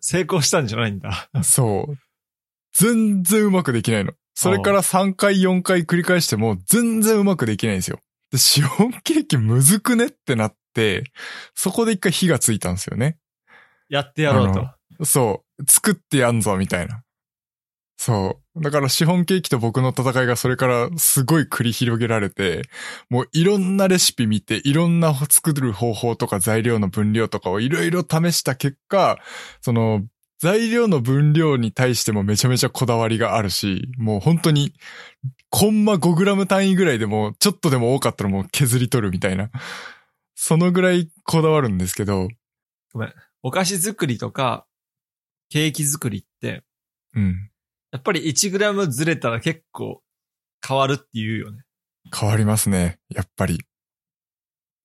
成功したんじゃないんだ。そう。全然うまくできないの。それから3回4回繰り返しても全然うまくできないんですよ。で、シフォンケーキむずくねってなって、そこで一回火がついたんですよね。やってやろうとあ。そう。作ってやんぞ、みたいな。そう。だからシフォンケーキと僕の戦いがそれからすごい繰り広げられて、もういろんなレシピ見て、いろんな作る方法とか材料の分量とかをいろいろ試した結果、その材料の分量に対してもめちゃめちゃこだわりがあるし、もう本当にコンマ 5g 単位ぐらいでもちょっとでも多かったらもう削り取るみたいな。そのぐらいこだわるんですけど、お菓子作りとか、ケーキ作りって、うん。やっぱり 1g ずれたら結構変わるって言うよね。変わりますね。やっぱり。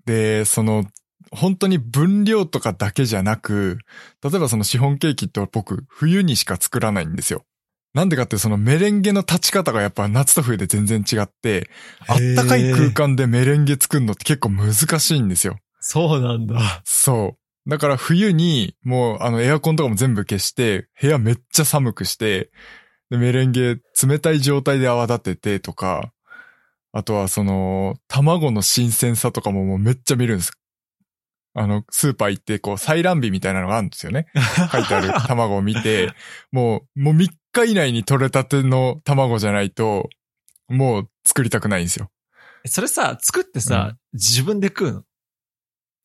で、その、本当に分量とかだけじゃなく、例えばそのシフォンケーキって僕、冬にしか作らないんですよ。なんでかってそのメレンゲの立ち方がやっぱ夏と冬で全然違って、あったかい空間でメレンゲ作るのって結構難しいんですよ。そうなんだ。そう。だから冬にもうあのエアコンとかも全部消して、部屋めっちゃ寒くして、で、メレンゲ冷たい状態で泡立ててとか、あとはその、卵の新鮮さとかももうめっちゃ見るんです。あの、スーパー行ってこう、採卵日みたいなのがあるんですよね。書いてある卵を見て、もう、もう3日以内に取れたての卵じゃないと、もう作りたくないんですよ。それさ、作ってさ、自分で食うの？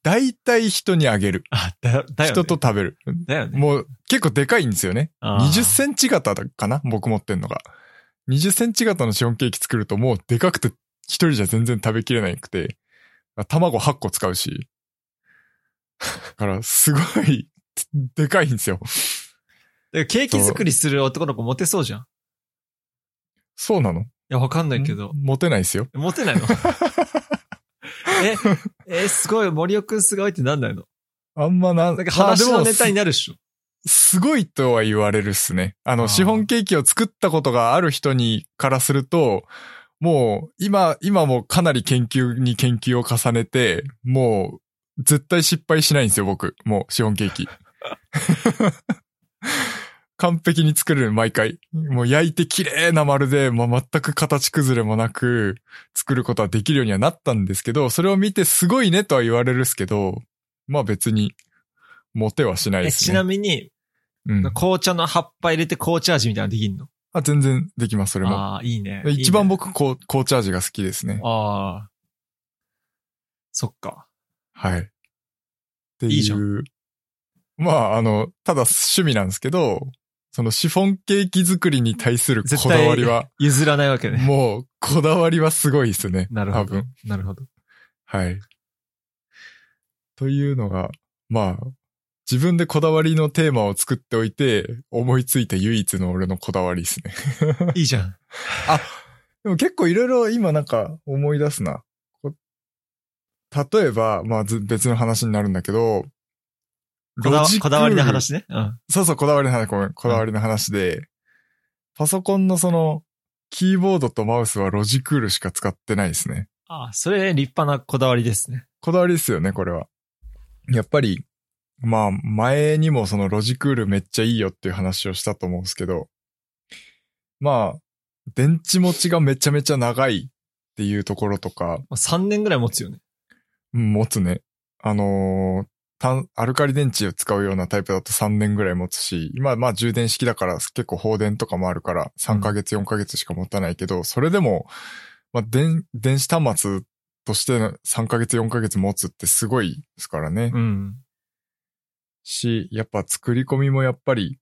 大体人にあげる。あ、だよ、だよ、ね。人と食べる。だよね。もう結構でかいんですよね。あー20センチ型だかな？僕持ってんのが。20センチ型のシフォンケーキ作るともうでかくて一人じゃ全然食べきれなくて、卵8個使うし。だからすごいでかいんですよ。でケーキ作りする男の子モテそうじゃん。いそうなの？や、わかんないけど。持てないですよ。モテないの？え、え、すごい、森尾くんすごいってなんないの？あんまな、なんか話のネタになるっしょ。すごいとは言われるっすね。あの、シフォンケーキを作ったことがある人にからすると、もう、今、今もかなり研究に研究を重ねて、もう、絶対失敗しないんですよ、僕。もう、シフォンケーキ。完璧に作れる、毎回。もう焼いて綺麗な丸で、もう全く形崩れもなく、作ることはできるようにはなったんですけど、それを見てすごいねとは言われるっすけど、まあ別に、モテはしないえ、ですね。ちなみに、うん。紅茶の葉っぱ入れて紅茶味みたいなのできんの？あ、全然できます、それも。ああ、いいね。で一番いいね紅茶味が好きですね。ああ。そっか。はい。っていう。いいじゃまあ、あの、ただ趣味なんですけど、そのシフォンケーキ作りに対する絶こだわり対は、譲らないわけね。もう、こだわりはすごいですね。なるほど。なるほど。はい。というのが、まあ、自分でこだわりのテーマを作っておいて、思いついた唯一の俺のこだわりですね。いいじゃん。でも結構いろいろ今なんか思い出すな。こ例えば、まあず別の話になるんだけど、ロジクールこだわりの話ね。うん。そうそう、こだわりの話、ごめん、こだわりの話で、パソコンのその、キーボードとマウスはロジクールしか使ってないですね。ああ、それ立派なこだわりですね。こだわりですよね、これは。やっぱり、まあ、前にもそのロジクールめっちゃいいよっていう話をしたと思うんですけど、まあ、電池持ちがめちゃめちゃ長いっていうところとか、まあ、3年ぐらい持つよね。うん持つね。あのー単アルカリ電池を使うようなタイプだと3年ぐらい持つし、今まあ充電式だから結構放電とかもあるから3ヶ月4ヶ月しか持たないけど、それでも、まあ電、電子端末としての3ヶ月4ヶ月持つってすごいですからね。うん。し、やっぱ作り込みもやっぱり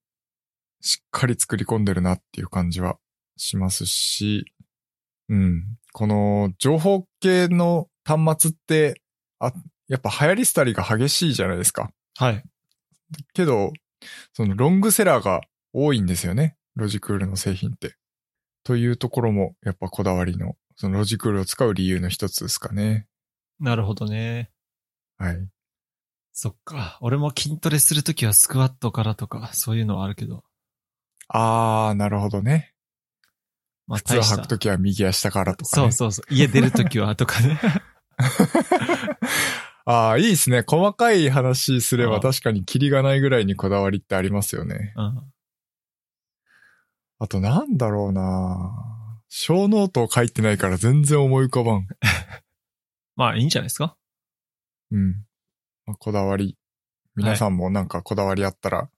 しっかり作り込んでるなっていう感じはしますし、うん。この情報系の端末って、あ、やっぱ流行り廃りが激しいじゃないですか。はい。けど、そのロングセラーが多いんですよね。ロジクールの製品って。というところもやっぱこだわりの、そのロジクールを使う理由の一つですかね。なるほどね。はい。そっか。俺も筋トレするときはスクワットからとか、そういうのはあるけど。あー、なるほどね。まあ、靴を履くときは右足下からとか、ね。そうそうそう。家出るときはとかね。ああ、いいですね。細かい話すれうんば確かにキリがないぐらいにこだわりってありますよね。うん。あとなんだろうな小ノートを書いてないから全然思い浮かばん。まあ、いいんじゃないですかうん。まあこだわり。皆さんもなんかこだわりあったら、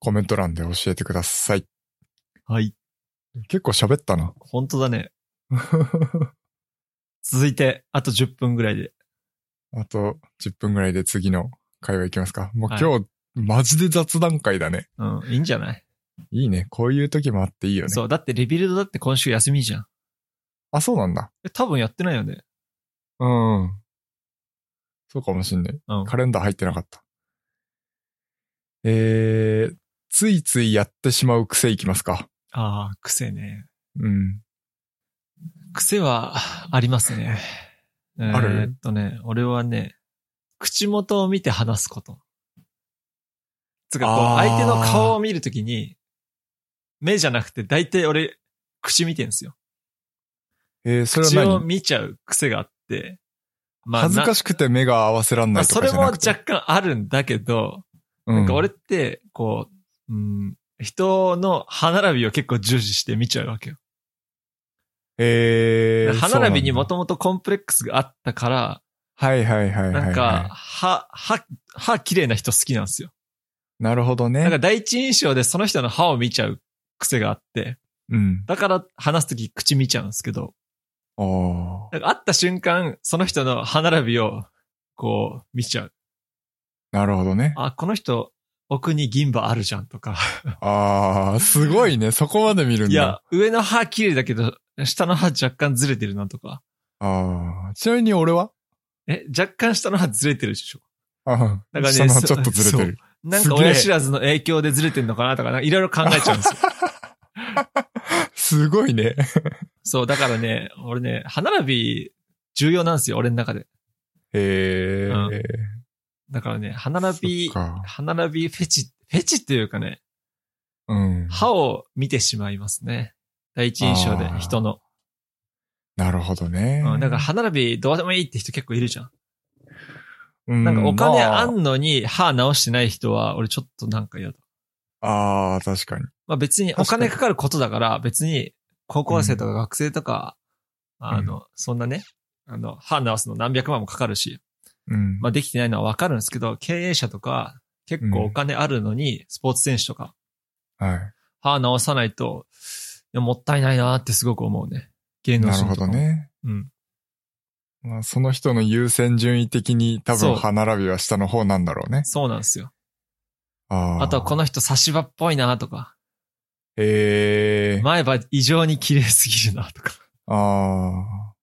コメント欄で教えてください。はい。結構喋ったな。本当だね。続いて、あと10分ぐらいで。あと10分ぐらいで次の会話いきますか。もうはい今日、マジで雑談会だね。うん、いいんじゃない？いいね。こういう時もあっていいよね。そう、だってリビルドだって今週休みじゃん。あ、そうなんだ。え、多分やってないよね。うん。そうかもしんない。うん。カレンダー入ってなかった。えー、ついついやってしまう癖いきますか。ああ、癖ね。うん。癖はありますね。ある？えーっとね、俺はね、口元を見て話すこと。つうか、こう、相手の顔を見るときに、目じゃなくて、大体俺、口見てんすよ。えー、それ口を見ちゃう癖があって、ま恥ずかししくて目が合わせらんまあ、ないとそれもかじゃなくて？若干あるんだけど、うなんか俺って、こう、うん、人の歯並びを結構重視して見ちゃうわけよ。えー、歯並びにもとともとコンプレックスがあったから、はいはいはいはい、はい。なんか、歯、歯、歯綺麗な人好きなんですよ。なるほどね。なんか第一印象でその人の歯を見ちゃう癖があって、うん。だから話すとき口見ちゃうんですけど、ああ。なんか会った瞬間、その人の歯並びを、こう、見ちゃう。なるほどね。あ、この人、奥に銀歯あるじゃんとか。ああ、すごいね。そこまで見るんだ。いや、上の歯綺麗だけど、下の歯若干ずれてるなとか。ああ。ちなみに俺は？え、若干下の歯ずれてるでしょあだからね下の歯ちょっとずれてる。なんか親知らずの影響でずれてんのかなとか、なんかいろいろ考えちゃうんですよ。すごいね。そう、だからね、俺ね、歯並び重要なんですよ、俺の中で。へえ、うんだからね、歯並び歯並びフェチ、フェチっていうかね、うん。歯を見てしまいますね。第一印象で人の。なるほどね。うん、だから歯並びどうでもいいって人結構いるじゃん。うんなんかお金まあんのに歯直してない人は、俺ちょっとなんか嫌だ。ああー、確かに。まあ別にお金かかることだから、別に高校生とか学生とか、あの、そんなね、あの、歯直すの何百万もかかるし、うん。まあできてないのはわかるんですけど、経営者とか結構お金あるのに、スポーツ選手とか、はい。歯直さないと、いやもったいないなってすごく思うね。芸能なるほ。どね。うん。まあ、その人の優先順位的に多分歯並びは下の方なんだろうね。そうなんですよ。ああ。あとはこの人差し歯っぽいなとか、へえ。前歯異常に綺麗すぎるなとか。ああ。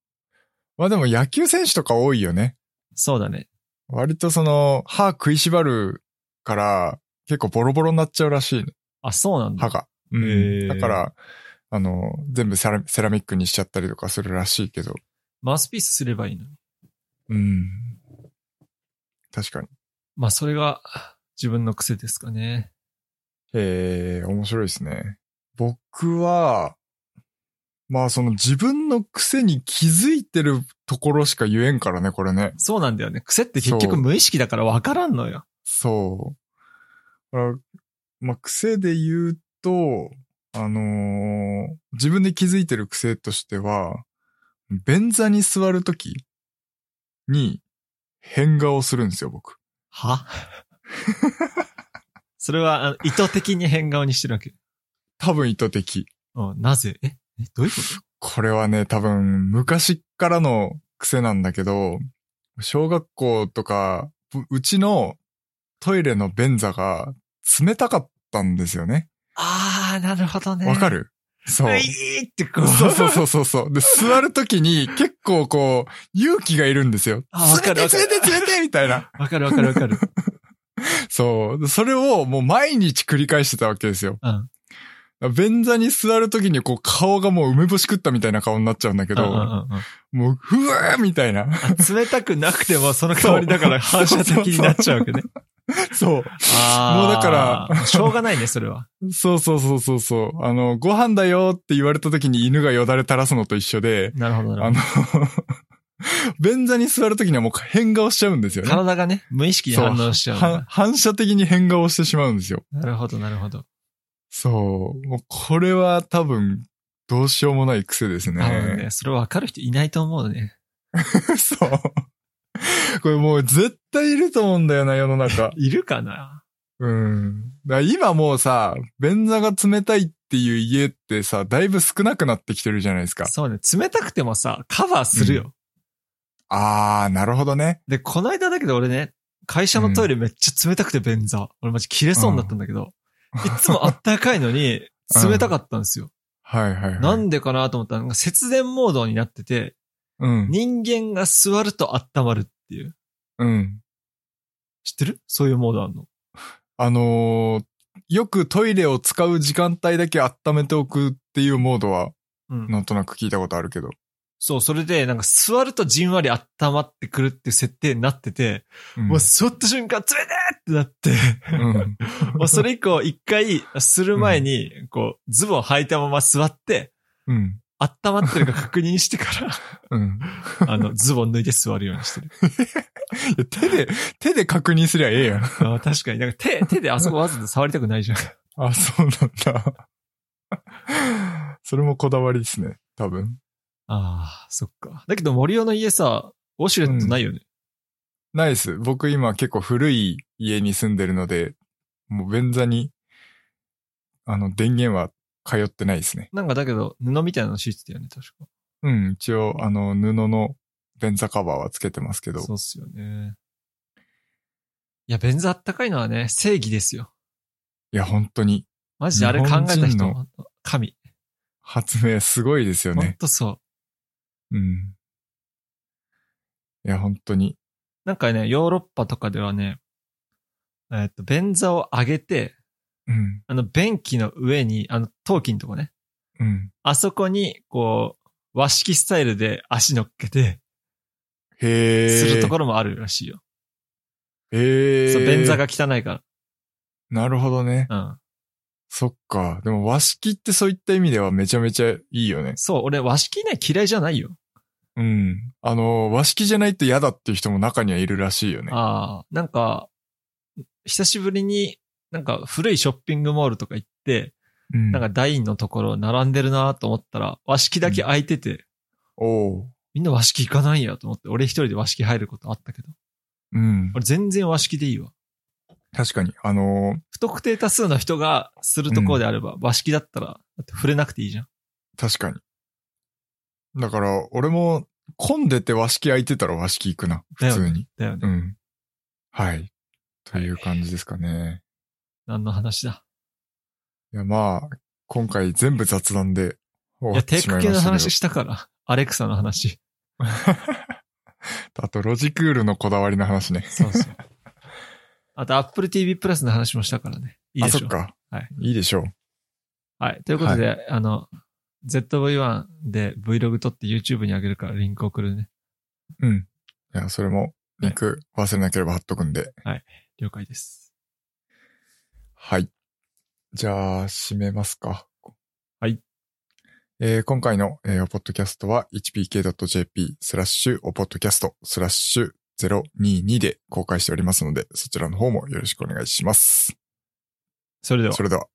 まあでも野球選手とか多いよね。そうだね。割とその、歯食いしばるから、結構ボロボロになっちゃうらしいの。あ、そうなんだ。歯が。うんだから、あの、全部セラセラミックにしちゃったりとかするらしいけど。マウスピースすればいいの？に。うん。確かに。まあそれが自分の癖ですかね。ええ面白いですね。僕は、まあその自分の癖に気づいてるところしか言えんからね、これね。そうなんだよね。癖って結そう局無意識だから分からんのよ。そう。だからまあ癖で言うと、あのー自分で気づいてる癖としては、便座に座るときに変顔するんですよ、僕。は？それは意図的に変顔にしてるわけ？多分意図的。うん、なぜ？え？えどういうここれはね、多分昔からの癖なんだけど、小学校とか、ううちのトイレの便座が冷たかったんですよね。とあー、なるほどね。わかる？そう。ういーってこう。そうそうそうそうそう。で、座るときに結構こう、勇気がいるんですよ。あわかるわかる冷て冷て冷てみたいな。わかるわかるわかる。そう。それをもう毎日繰り返してたわけですよ。うん。便座に座るときにこう顔がもう梅干し食ったみたいな顔になっちゃうんだけど、うんうんうんうんもう、ふわーみたいな。あ冷たくなくてもその代わりだから 反射的になっちゃうわけね。そう。あーもうだからしょうがないね、それは。そうそうそうそうそう。あの、ご飯だよって言われた時に犬がよだれ垂らすのと一緒で、なるほど、なあるほのど。、便座に座るときにはもう変顔しちゃうんですよね。体がね、無意識に反応しちゃう。反射的に変顔してしまうんですよ。なるほど、なるほど。そう。もうこれは多分、どうしようもない癖ですね。あのね、それ分かる人いないと思うね。そう。これもう絶対いると思うんだよな、世の中。いるかな？うん。今もうさ、便座が冷たいっていう家ってさ、だいぶ少なくなってきてるじゃないですか。そうね、冷たくてもさ、カバーするよ。あー、なるほどね。で、この間だけど俺ね、会社のトイレめっちゃ冷たくて便座。俺マジ切れそうになったんだけど、いつもあったかいのに、冷たかったんですよ。はいはい、はい。なんでかなと思ったら、節電モードになってて、うん。人間が座ると温まるっていう。うん。知ってる？そういうモードあんの？あのーよくトイレを使う時間帯だけ温めておくっていうモードは、うん。なんとなく聞いたことあるけど。そう、それで、なんか座るとじんわり温まってくるっていう設定になってて、うんもう座った瞬間、冷てーってなって、うん。もうそれ以降一回する前に、こう、ズボン履いたまま座って、うん。温まってるか確認してから、うん。あの、ズボン脱いで座るようにしてる。手で、手で確認すりゃええやん。あー確かに。なんか手、手であそこわざと触りたくないじゃん。あ、そうなんだ。それもこだわりですね。多分。ああ、そっか。だけど森尾の家さ、ウォシュレットないよね。ナイス。僕今結構古い家に住んでるので、もう便座に、あの、電源は通ってないですね。なんかだけど、布みたいなの敷いてたよね、確か。うん、一応、あの、布の便座カバーはつけてますけど。そうっすよね。いや、便座あったかいのはね、正義ですよ。いや、本当に、マジであれ考えた人神。発明すごいですよほんね。とそう。うん。いや、本当に。なんかね、ヨーロッパとかではね、えっと、便座を上げて、うん。あの、便器の上に、あの、陶器のとこね。うん。あそこに、こう、和式スタイルで足乗っけて、へえ。するところもあるらしいよ。へえ。そう、便座が汚いかなるほどね。ら。うん。そっか。でも和式ってそういった意味ではめちゃめちゃいいよね。そう、俺和式ね、嫌いじゃないよ。うん。あの、和式じゃないと嫌だっていう人も中にはいるらしいよね。ああ、なんか、久しぶりに、なんか古いショッピングモールとか行って、うん。なんかダインのところ並んでるなと思ったら、和式だけ空いてて、おう。みんな和式行かないんやと思って、俺一人で和式入ることあったけど、うん。俺全然和式でいいわ。確かに。あのー不特定多数の人がするところであれば、和式だったら、だって触れなくていいじゃん。確かに。だから、俺も混んでて和式空いてたら和式行くな。普通に。だよね。うん。はい。という感じですかね。何の話だ？いや、まあ、今回全部雑談で終いや、わってテック系のしまいましたけど話したから。アレクサの話。あと、ロジクールのこだわりの話ね。そうそう。あと、Apple TV プラスの話もしたからね。いいあ、でしょそっか。はい。いいでしょう。はい。ということで、あの、ZV-1 で Vlog 撮って YouTube に上げるからリンク送るね。うん。いや、それも、リンク忘れなければ貼っとくんで。了解です。はい。じゃあ、締めますか。はい。えー今回の、えー、おポッドキャストは hpk.jp スラッシュおポッドキャストスラッシュ022で公開しておりますので、そちらの方もよろしくお願いします。それではそ。れでは。